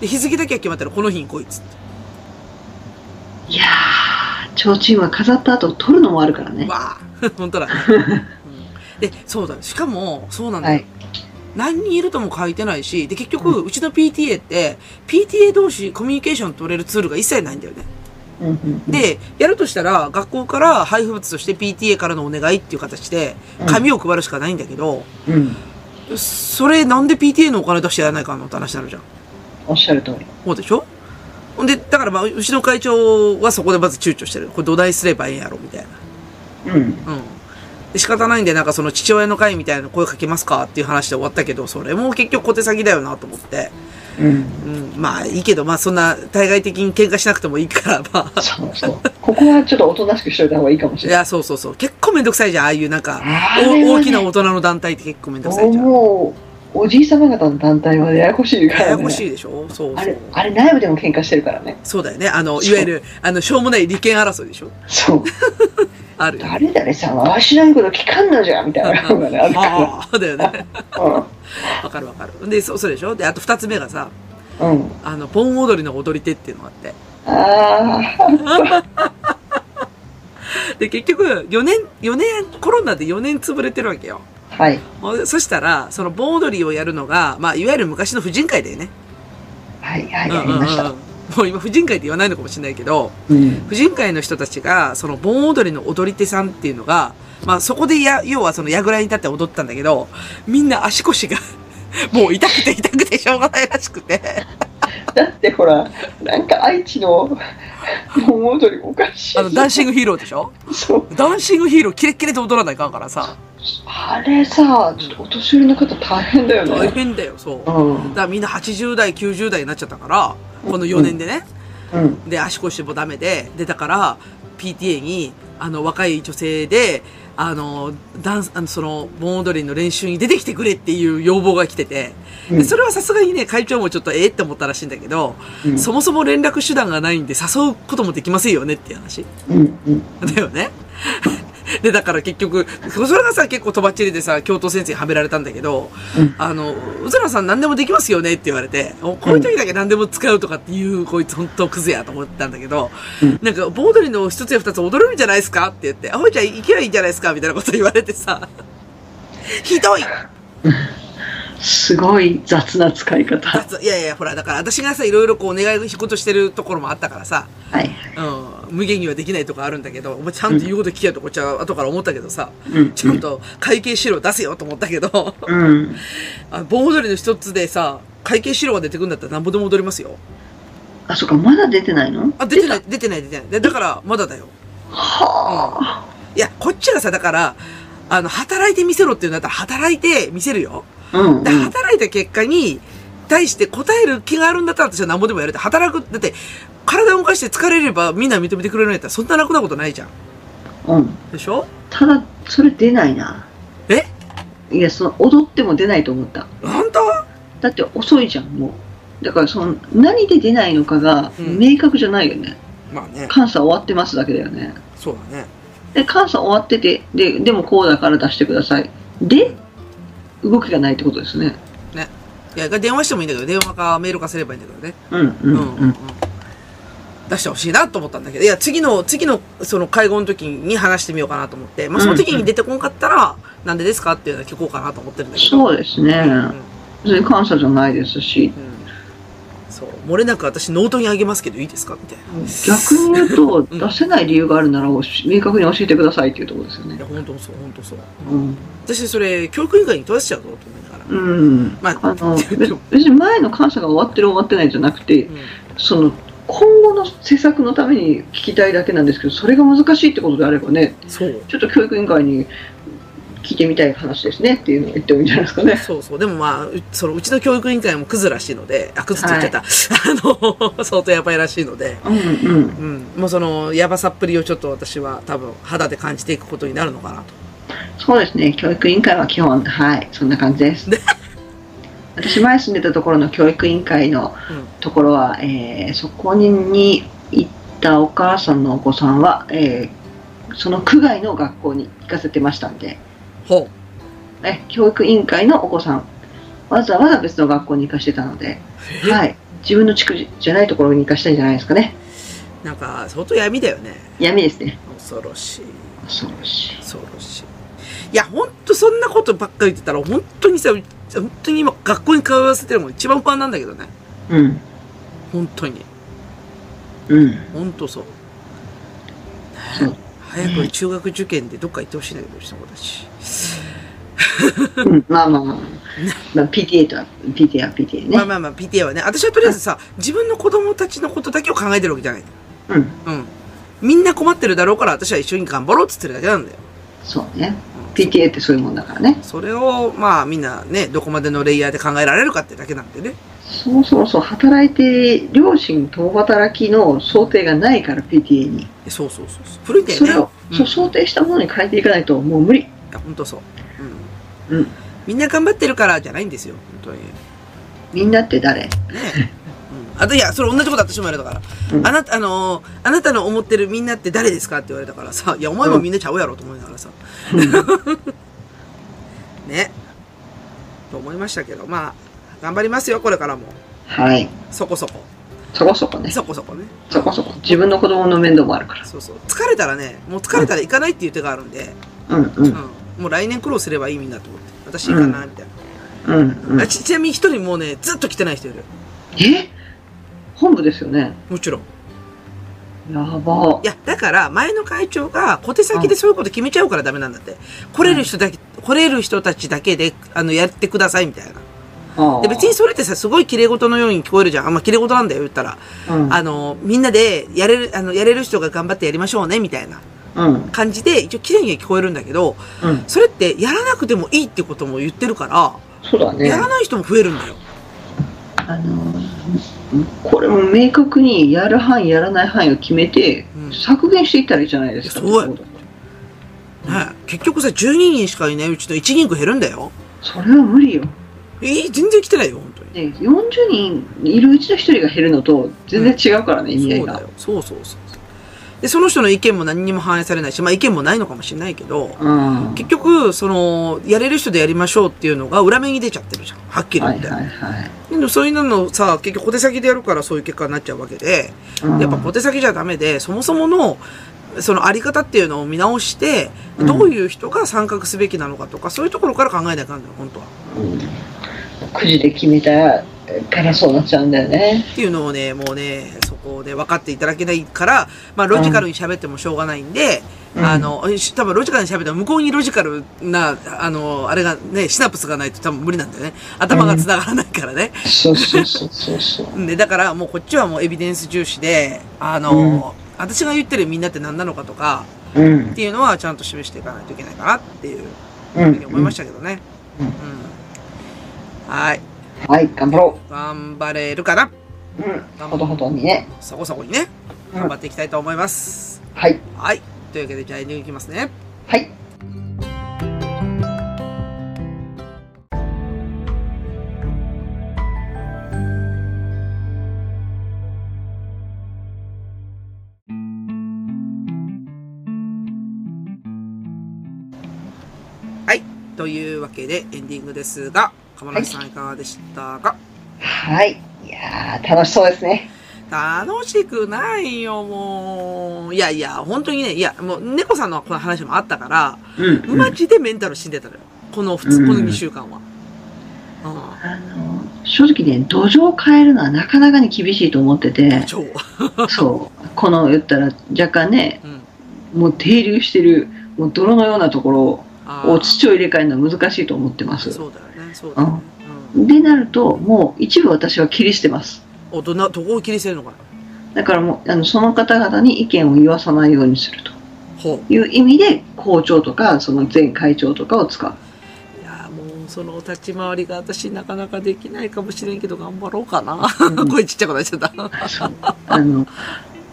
で、日付だけは決まったら、この日に来いっつって。いやー、提灯は飾った後取るのもあるからね。わあ 本当だね。うんで、そうだ。しかも、そうなんだよ。はい。何人いるとも書いてないし、で、結局、うちの PTA って、PTA 同士コミュニケーション取れるツールが一切ないんだよね。で、やるとしたら、学校から配布物として PTA からのお願いっていう形で、紙を配るしかないんだけど、うん。それなんで PTA のお金出してやらないかんのって話になるじゃん。おっしゃる通り。そうでしょ？ほんで、だからまあ、うちの会長はそこでまず躊躇してる。これ土台すればええんやろ、みたいな。うん。うん。で、仕方ないんで、なんかその父親の会みたいな声かけますかっていう話で終わったけど、それも結局小手先だよなと思って。うん。うん。まあいいけど、まあそんな対外的に喧嘩しなくてもいいから、まあ。そうそう。ここはちょっとおとなしくしといた方がいいかもしれない。いや、そうそうそう。結構めんどくさいじゃん。ああいうなんか、ねお大きな大人の団体って結構めんどくさいじゃん。もう、おじいさま方の団体はややこしいからね。ややこしいでしょ？そうそうあれ、。あれ内部でも喧嘩してるからね。そうだよね。あの、いわゆる、あの、しょうもない利権争いでしょ？そう。あるよ。誰々さんはわしらんこと聞かんのじゃみたいなのがね、あるかああ、だよね。ら。わかるわかる。で、そう、そうでしょ？で、あと二つ目がさ、うん。うん。あの、盆踊りの踊り手っていうのがあって。あ で、結局、4年、4年、コロナで4年潰れてるわけよ。あ。はい。そしたら、その盆踊りをやるのが、まあ、いわゆる昔の婦人会だよね。はい、はい、うんやりました。うんうんもう今、婦人会って言わないのかもしれないけど、うん。婦人会の人たちが、その盆踊りの踊り手さんっていうのが、まあそこでや、要はその櫓に立って踊ったんだけど、みんな足腰が、もう痛くて痛くてしょうがないらしくて。だってほら、なんか愛知の盆踊りおかしい。あの、ダンシングヒーローでしょ？そう。ダンシングヒーローキレッキレで踊らないかんからさ。あれさ、ちょっとお年寄りの方大変だよ大ね。変だよ、そう。うん。だからみんな80代、90代になっちゃったから、この4年でね。うん。で、足腰もダメで、で、だから、PTA に、あの、若い女性で、あの、ダンス、あの、その、盆踊りの練習に出てきてくれっていう要望が来てて、でそれはさすがにね、会長もちょっとええって思ったらしいんだけど、うんそもそも連絡手段がないんで誘うこともできませんよねっていう話。うん。うん。だよね。で、だから結局、それがさ、結構とばっちりでさ、教頭先生にはめられたんだけど、うん。あの、うずらさん何でもできますよねって言われて、おこういう時だけ何でも使うとかっていう、こいつ本当クズやと思ったんだけど、うん。なんか、盆踊りの一つや二つ踊れるんじゃないですかって言って、あ、ほいじゃあ行けばいいんじゃないですかみたいなこと言われてさ、ひどいすごい雑な使い方。いやいや、ほら、だから私がさ、いろいろこう、願い事してるところもあったからさ、はい。うん、無限にはできないとこあるんだけど、お前ちゃんと言うこと聞けよとこっちは後から思ったけどさ、うん。ちゃんと会計資料出せよと思ったけど、うん。あ盆踊りの一つでさ、会計資料が出てくるんだったらなんぼでも踊りますよ。あ、そっか、まだ出てないの？あ、出てない、出てない、出てない。でだから、まだだよ。はあ。いや、こっちがさ、だから、あの、働いてみせろっていうんだったら、働いてみせるよ。うん。で、働いた結果に、対して答える気があるんだったら私は何ぼでもやるって。働く、だって、体を動かして疲れればみんな認めてくれるんやったらそんな楽なことないじゃん。うん。でしょ？ただ、それ出ないな。え？いや、その、踊っても出ないと思った。本当？だって遅いじゃん、もう。だから、その、何で出ないのかが、うん明確じゃないよね。まあね。監査終わってますだけだよね。そうだね。で、監査終わってて、で、でもこうだから出してください。で、動きがないってことですね。いや、電話してもいいんだけど、電話かメールかすればいいんだけどね。うん、う、うんん、ううんん。出してほしいなと思ったんだけど、いや、次の、次の、その会合の時に話してみようかなと思って、まあ、その時に出てこんかったら、なんでですかっていうのは聞こうかなと思ってるんだけど。そうですね。うん。別に監査じゃないですし、うん。そう。漏れなく私ノートにあげますけどいいですか？みたいな。逆に言うと、うん出せない理由があるなら、明確に教えてくださいっていうところですよねいや、。本当そう、本当そう。うん。私それ、教育委員会に問わせちゃうぞと思いながら。うん。まああの、別別に前の監査が終わってる終わってないじゃなくて、うんその、今後の施策のために聞きたいだけなんですけど、それが難しいってことであればね、そう。ちょっと教育委員会に聞いてみたい話ですねっていうのを言ってもいいんじゃないですかね。そうそう。でもまあ、うそのうちの教育委員会もクズらしいので、あ、クズって言っちゃった。あの、相当やばいらしいので、うんうん。うん。もうその、やばさっぷりをちょっと私は多分肌で感じていくことになるのかなと。そうですね、教育委員会は基本、はい、そんな感じです。私、前住んでたところの教育委員会のうん。ところは、えーそこに行ったお母さんのお子さんは、えーその区外の学校に行かせてましたんで、ほえ教育委員会のお子さん、わざわざ別の学校に行かしてたので、う。はい、自分の地区じゃないところに行かしたいんじゃないですかね。なんか、相当闇だよね。闇ですね。恐ろしい。恐ろしい。恐ろしい。いや、ほんとそんなことばっかり言ってたら、本当にさ、う本当に今学校に通わせてるのも一番不安なんだけどね。うん。本当に。うん。本当そう。そう。早く中学受験でどっか行ってほしいんだけど、うちの子たち。う んまあまあまあ。まあ、PTA とは、PTA は PTA ね。まあまあまあ、PTA はね、私はとりあえずさ、自分の子供たちのことだけを考えてるわけじゃない。うん。うん。みんな困ってるだろうから私は一緒に頑張ろうっつってるだけなんだよ。そうね。PTA ってそういうもんだからね。それを、まあみんなね、どこまでのレイヤーで考えられるかってだけなんでね。そうそうそう、働いて、両親共働きの想定がないから PTA に。そうそうそうそう。古いんだよね。それを、うんそう想定したものに変えていかないともう無理。いや、本当そう。うん。うん。みんな頑張ってるからじゃないんですよ。本当に。みんなって誰？ねうん。あと、いや、それ同じこと私も言われたから。うんあなた、あのーあなたの思ってるみんなって誰ですかって言われたからさ、いや、お前もみんなちゃうやろと思いながらさ。ね。と思いましたけど、まあ、頑張りますよ、これからも。はい。そこそこ。そこそこね。そこそこね。そこそこ。自分の子供の面倒もあるから。そうそう。疲れたらね、もう疲れたら行かないっていう手があるんで、うんううん。ん。もう来年苦労すればいいみんなと思って。私行かな、みたいな。うんうんあ。ちちなみに一人もうね、ずっと来てない人いる。え？本部ですよね？もちろん。やばい。や、だから、前の会長が小手先でそういうこと決めちゃうからダメなんだって。来れる人だけ、来れる人たちだけで、あの、やってくださいみたいな。で、別にそれってさ、すごい綺麗事のように聞こえるじゃん。あ、まあ、綺麗事なんだよ、言ったら。うんあの、みんなで、やれる、あの、やれる人が頑張ってやりましょうね、みたいなうん。感じで、一応綺麗には聞こえるんだけど、うん。それってやらなくてもいいってことも言ってるから、そうだね。やらない人も増えるんだよ。あのこれも明確にやる範囲やらない範囲を決めて、うん削減していったらいいじゃないですか。いやそうやね結局さ、12人しかいないうちの1人区減るんだよ。それは無理よ。えー全然来てないよ、本当に。で40人いるうちの1人が減るのと全然違うからね、意味合いが。そうだよ。そうそうそう。で、その人の意見も何にも反映されないし、まあ意見もないのかもしれないけど、うん。結局、その、やれる人でやりましょうっていうのが裏目に出ちゃってるじゃん。はっきりはい言って。はいはい。でもそういうのさ、結局小手先でやるからそういう結果になっちゃうわけで、うんやっぱ小手先じゃダメで、そもそもの、そのあり方っていうのを見直して、うんどういう人が参画すべきなのかとか、そういうところから考えなきゃいかんのよ、本当は。うんくじで決めたからそうなっちゃうんだよね。っていうのをね、もうね、そこで分かっていただけないから、まあ、ロジカルに喋ってもしょうがないんで、うんあの、し多分ロジカルに喋っても向こうにロジカルな、あの、あれがね、シナプスがないと多分無理なんだよね。頭が繋がらないからね。そうそうそうそうそう。で、だからもうこっちはもうエビデンス重視で、あの、私が言ってるみんなって何なのかとか、うんっ。ていうのはちゃんと示していかないといけないかなっていううふうに思いましん。たけどね。うんうん。はい。はい、頑張ろ頑張れるかな？う。うん。ほどほどにね。そこそこにね、うん頑張っていきたいと思います。はい。はい。というわけで、じゃあエンディングいきますね。はい。はい。というわけで、エンディングですが、鴨梨さんいかがでしたか、はい。いやー、楽しそうですね。楽しくないよ、もう。いやいや、本当にね、いや、もう、猫さんのこの話もあったから、うんマジでメンタル死んでたのよ。この普通、うんこの2週間は。うあの、正直ね、土壌を変えるのはなかなかに厳しいと思ってて。そう。この言ったら若干ね、うん。もう停留してる、もう泥のようなところを土を入れ替えるのは難しいと思ってます。そうだよね、そうだよね。うん。でなると、もう一部私は切り捨てます。お、どんな、どこを切り捨てるのかな？だからもう、あのその方々に意見を言わさないようにするとほいう意味で、校長とか、その前会長とかを使う。う。いや、もう、その立ち回りが私なかなかできないかもしれんけど、頑張ろうかな。うん声ちっちゃくなっちゃった。あの、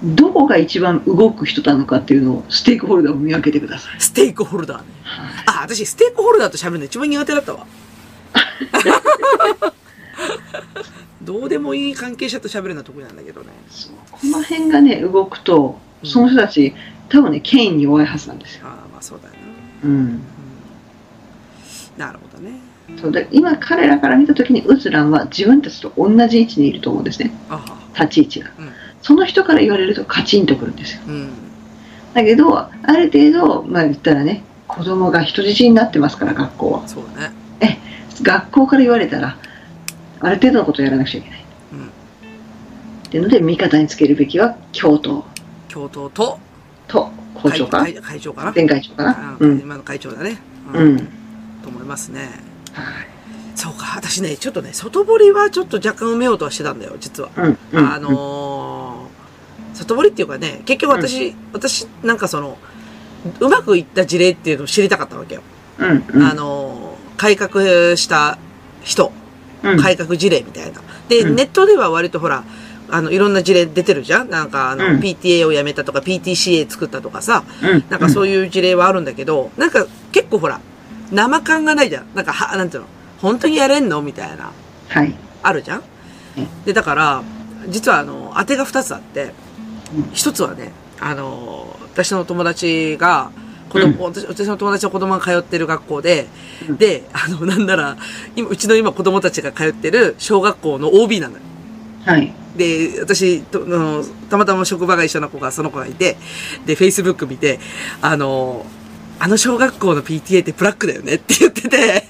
どこが一番動く人なのかっていうのを、ステークホルダーを見分けてください。ステークホルダーね。あ、私、ステークホルダーと喋るの一番苦手だったわ。どうでもいい関係者と喋るのは得意なんだけどね。この辺がね、動くと、その人たち、多分ね、権威に弱いはずなんですよ。ああ、まあそうだよな。うん。うん、なるほどね。そうで今彼らから見た時にウズランは自分たちと同じ位置にいると思うんですね立ち位置が、うんその人から言われるとカチンとくるんですようん。だけどある程度まあ言ったらね子供が人質になってますから学校はそうだね。学校から言われたら、ある程度のことをやらなくちゃいけない。うんっていうので、味方につけるべきは教頭教頭と、と校長か？な会長かな？前会長かな？あうん。今の会長だね。うん。と思いますね。はいそうか、私ね、ちょっとね、外堀はちょっと若干埋めようとはしてたんだよ、実は。うん。うんあ、のー外堀っていうかね、結局私、私、なんかその、うまくいった事例っていうのを知りたかったわけよ。うん。うん。あのー改革した人、うん、改革事例みたいな。で、うん。ネットでは割とほら、あの、いろんな事例出てるじゃん？なんか、あの、うん。PTA を辞めたとか、PTCA 作ったとかさ、うん。なんかそういう。事例はあるんだけど、なんか結構ほら、生感がないじゃん。なんか、は、なんていうの？本当にやれんの？みたいな、はい。あるじゃん。で、だから、実はあの、当てが二つあって。うん、一つはね、あの、私の友達が、子供、私私の友達の子供が通ってる学校で、うんで、あの、なんなら、今、うちの今子供たちが通ってる小学校の OB なんだよ。はい。で、私とあの、たまたま職場が一緒な子が、その子がいて、で、Facebook 見て、あの、あの小学校の PTA ってブラックだよねって言ってて、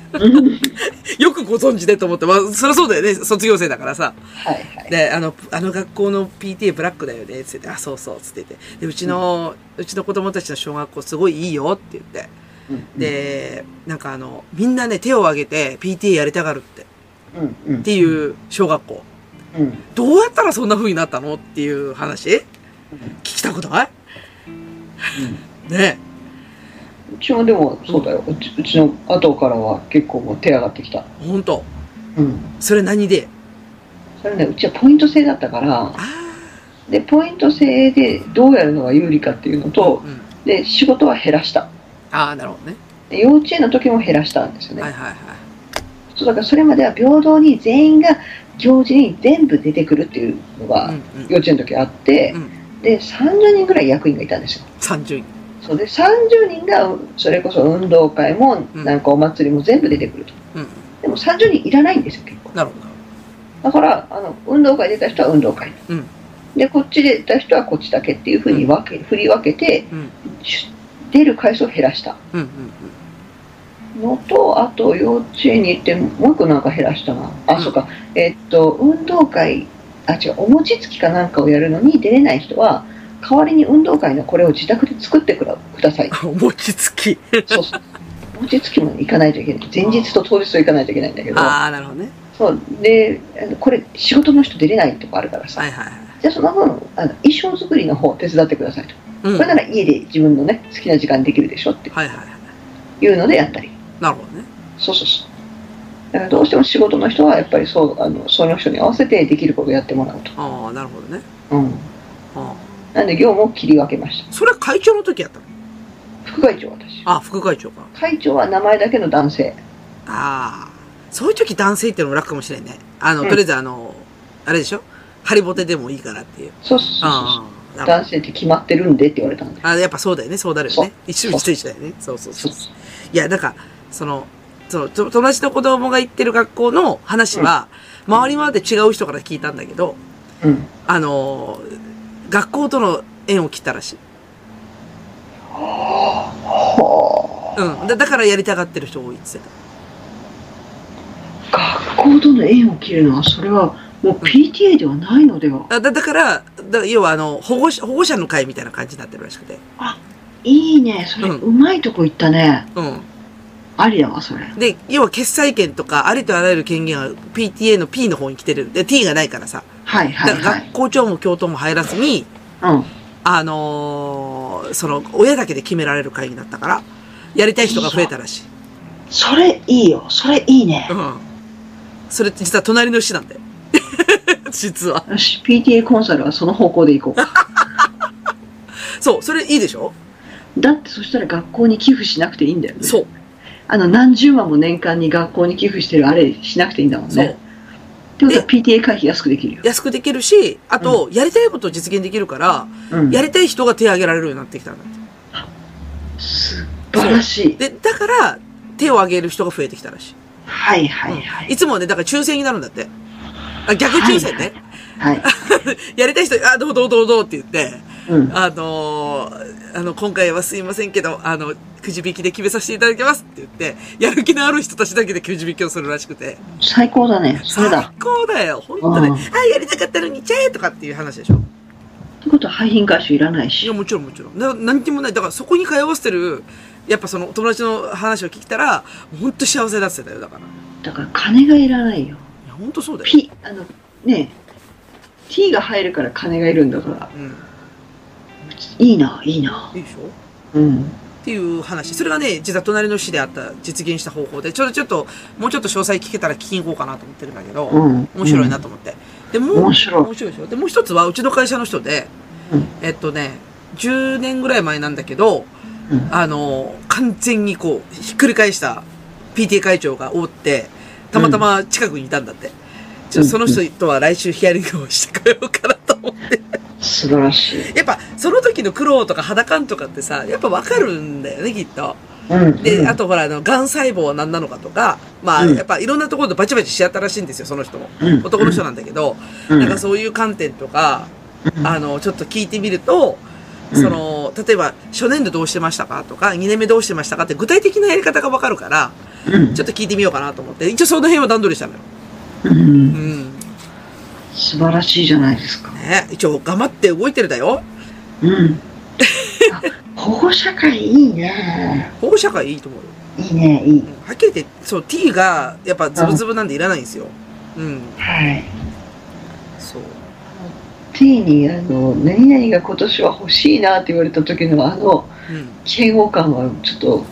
よくご存知でと思って、まあ、そりゃそうだよね、卒業生だからさ。はい。はい。で、あの、あの学校の PTA ブラックだよね、つって、あ、そうそう、つってて。で、うちの、うちの子供たちの小学校すごいいいよって言って。うん、で、なんかあの、みんなね、手を挙げて PTA やりたがるって、うん。うん。っていう小学校。うん。どうやったらそんな風になったのっていう話聞きたことない？ねうちもでも、そうだよ。うちうちの後からは結構もう手上がってきた。え、ほんと。うん。それ何で？それね、うちはポイント制だったから、あで、ポイント制でどうやるのが有利かっていうのあ、と、うん。で、仕事は減らした。ああ、なるほどね。で幼稚園の時も減らしたんですよね。はいはいはい。そうだからそれまでは平等に全員が行事に全部出てくるっていうのがうんうん。幼稚園の時あって、うんで30人ぐらい役員がいたんですよ。30人。そうで30人がそれこそ運動会もうんなんかお祭りも全部出てくると。うん。でも30人いらないんですよ結構。なるほど。だからあの運動会出た人は運動会。うんでこっちで出た人はこっちだけっていうふうに分け、振り分けて出る回数を減らしたうんうんのとあと幼稚園に行ってもう一個なんか減らしたなあ、うんそうかえっと運動会あ違うお餅つきかなんかをやるのに出れない人は代わりに運動会のこれを自宅で作ってください 餅つき。そうそうお餅つきも行かないといけない前日と当日と行かないといけないんだけどああ、なるほどね。そうでこれ仕事の人出れないとかあるからさ、はいはいはい。じゃあその分あの衣装作りの方手伝ってくださいと、うん。これなら家で自分のね好きな時間にできるでしょってはいはいはい。いうのでやったりなるほどね。そうそうそうだからどうしても仕事の人はやっぱりそうあのその人に合わせてできることをやってもらうと、ああ、なるほどね。うん、あなんで業務を切り分けましたあ。それは会長の時やったの？副会長私あ、副会長か。会長は名前だけの男性ああ。そういう時男性っていうのも楽かもしれんね。あの、うんとりあえずあの、あれでしょ？ハリボテでもいいからっていう。そうそうそうそう男性って決まってるんでって言われたんであ、やっぱそうだよね。そうなるよね。一緒一緒一緒だよね。そうそうそそうう。いや、なんか、その、その、と友達の子供が行ってる学校の話は、周りまで違う人から聞いたんだけど、うんあの、学校との縁を切ったらしい。はうん。だだからやりたがってる人多いって言ってあ学校との縁を切るのはそれはもう PTA ではないのでは？た。だだから、だ要はあの、保護者、保護者の会みたいな感じになってるらしくて。いいねそれうんうまいとこ行ったねうん。ありだわそれで、要は決裁権とか、ありとあらゆる権限が PTA の P の方に来てる。で、T がないからさ。はいはだからいはい学校長も教頭も入らずに、うんあのーその、親だけで決められる会になったから、やりたい人が増えたらしい。それいいよそれいいねうん。それ実は隣の市なんだよ。実は。よし PTA コンサルはその方向で行こ そう、それいいでしょ？うだってそしたら学校に寄付しなくていいんだよねそう。あの何十万も年間に学校に寄付してるあれしなくていいんだもんそうね。ってことは PTA 会費安くできるよ。安くできるし、あと、やりたいことを実現できるから、うん、やりたい人が手を挙げられるようになってきたんだって。素晴らしい。で、だから、手を挙げる人が増えてきたらしい。はいはいはい。いつもね、だから抽選になるんだって。あ逆抽選ね。はい。やりたい人、あ、どうどうどうどうって言って、うん。あのーあの、今回はすいませんけど、あの、くじ引きで決めさせていただきますって言って、やる気のある人たちだけでくじ引きをするらしくて。最高だね。それだ。最高だよ。本当ね。うんあ、やりたかったのに、ちゃえとかっていう話でしょ。ってことは廃品回収いらないいや、し。もちろんもちろん。だから何にもない。だからそこに通わせてる、やっぱその友達の話を聞いたら、本当幸せだってたよ、だから。いだから金がいらないよ。や、本当そうだよ。P、あの、ねえ、T が入るから金がいるんだから。うん。いいな、いいな。いいでしょ？うん。っていう話。それがね、実は隣の市であった、実現した方法で、ちょっとちょっと、もうちょっと詳細聞けたら聞きに行こうかなと思ってるんだけど、うん。面白いなと思って。で、もう、面白い面白いでしょ？で、もう一つは、うちの会社の人で、うんえっとね、10年ぐらい前なんだけど、うんあの、完全にこう、ひっくり返した PTA 会長がおって、たまたま近くにいたんだって。ちょっとその人とは来週ヒアリングをしてこようかなと思って。素晴らしい。やっぱ、その時の苦労とか肌感とかってさ、やっぱわかるんだよね、きっと。うん。で、うんあとほら、あの、癌細胞は何なのかとか、まあ、うんやっぱいろんなところでバチバチし合ったらしいんですよ、その人も。うん男の人なんだけど、うんなんかそういう観点とか、うんあの、ちょっと聞いてみると、うんその、例えば、初年度どうしてましたかとか、2年目どうしてましたかって具体的なやり方がわかるから、うんちょっと聞いてみようかなと思って、一応その辺は段取りしたのよ。う。うんん。素晴らしいじゃないですか。ね、一応頑張って動いてるだよ。うん。あ保護者会いいね。保護者会いいと思うよ。いいね、いい。うんはっきり言って、そう、T が、やっぱズブズブなんでいらないんですよ。うん。はい。そう。T に、あの、何々が今年は欲しいなって言われた時のあの、うん。嫌悪感はちょっと、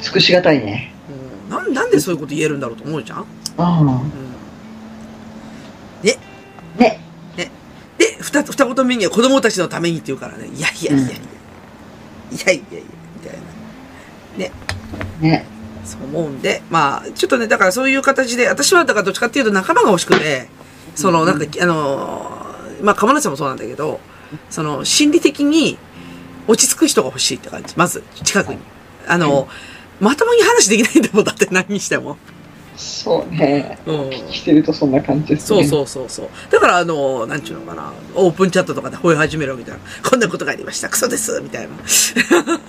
尽くしがたいね。うんなんなんでそういうこと言えるんだろうと思うじゃん、あうん、あ。ね。で、二つ、二言目には子供たちのためにって言うからね、いやいやいやいや、いやいやいや、みたいな。ね。そう思うんで、まあ、ちょっとね、だからそういう形で、私はだからどっちかっていうと仲間が欲しくて、その、なんか、あのー、まあ、釜梨さんもそうなんだけど、その、心理的に落ち着く人が欲しいって感じ。まず、近くに。あの、まともに話できないんだもん、だって何にしても。そうね。うん。してるとそんな感じですね。そうそうそうそう。だからあの、なんちゅうのかな、オープンチャットとかで吠え始めるわけじゃん。こんなことがありました。クソですみたいな。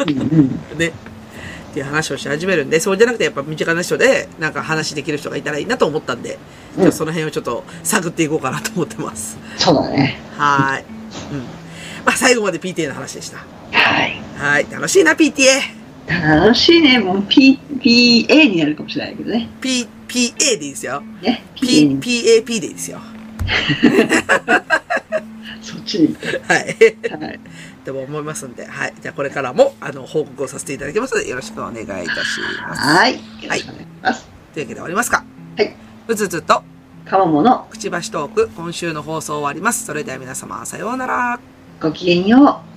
うんうん。ね。っていう話をし始めるんで、そうじゃなくてやっぱ身近な人で、なんか話できる人がいたらいいなと思ったんで、うんじゃあその辺をちょっと探っていこうかなと思ってます。そうだね。はーい。うん。まあ最後まで PTA の話でした。はい。はい。楽しいな、PTA。楽しいね。もう P、PA になるかもしれないけどね。P、PA でいいですよ。ね。P、に PAP でいいですよ。そっちに？はい。はい。と思いますんで、はい。じゃあこれからも、あの、報告をさせていただきますので、よろしくお願いいたします。はい。よろしくお願いします。というわけで終わりますかはい。うつつと、かもものくちばしトーク、今週の放送終わります。それでは皆様、さようなら。ごきげんよう。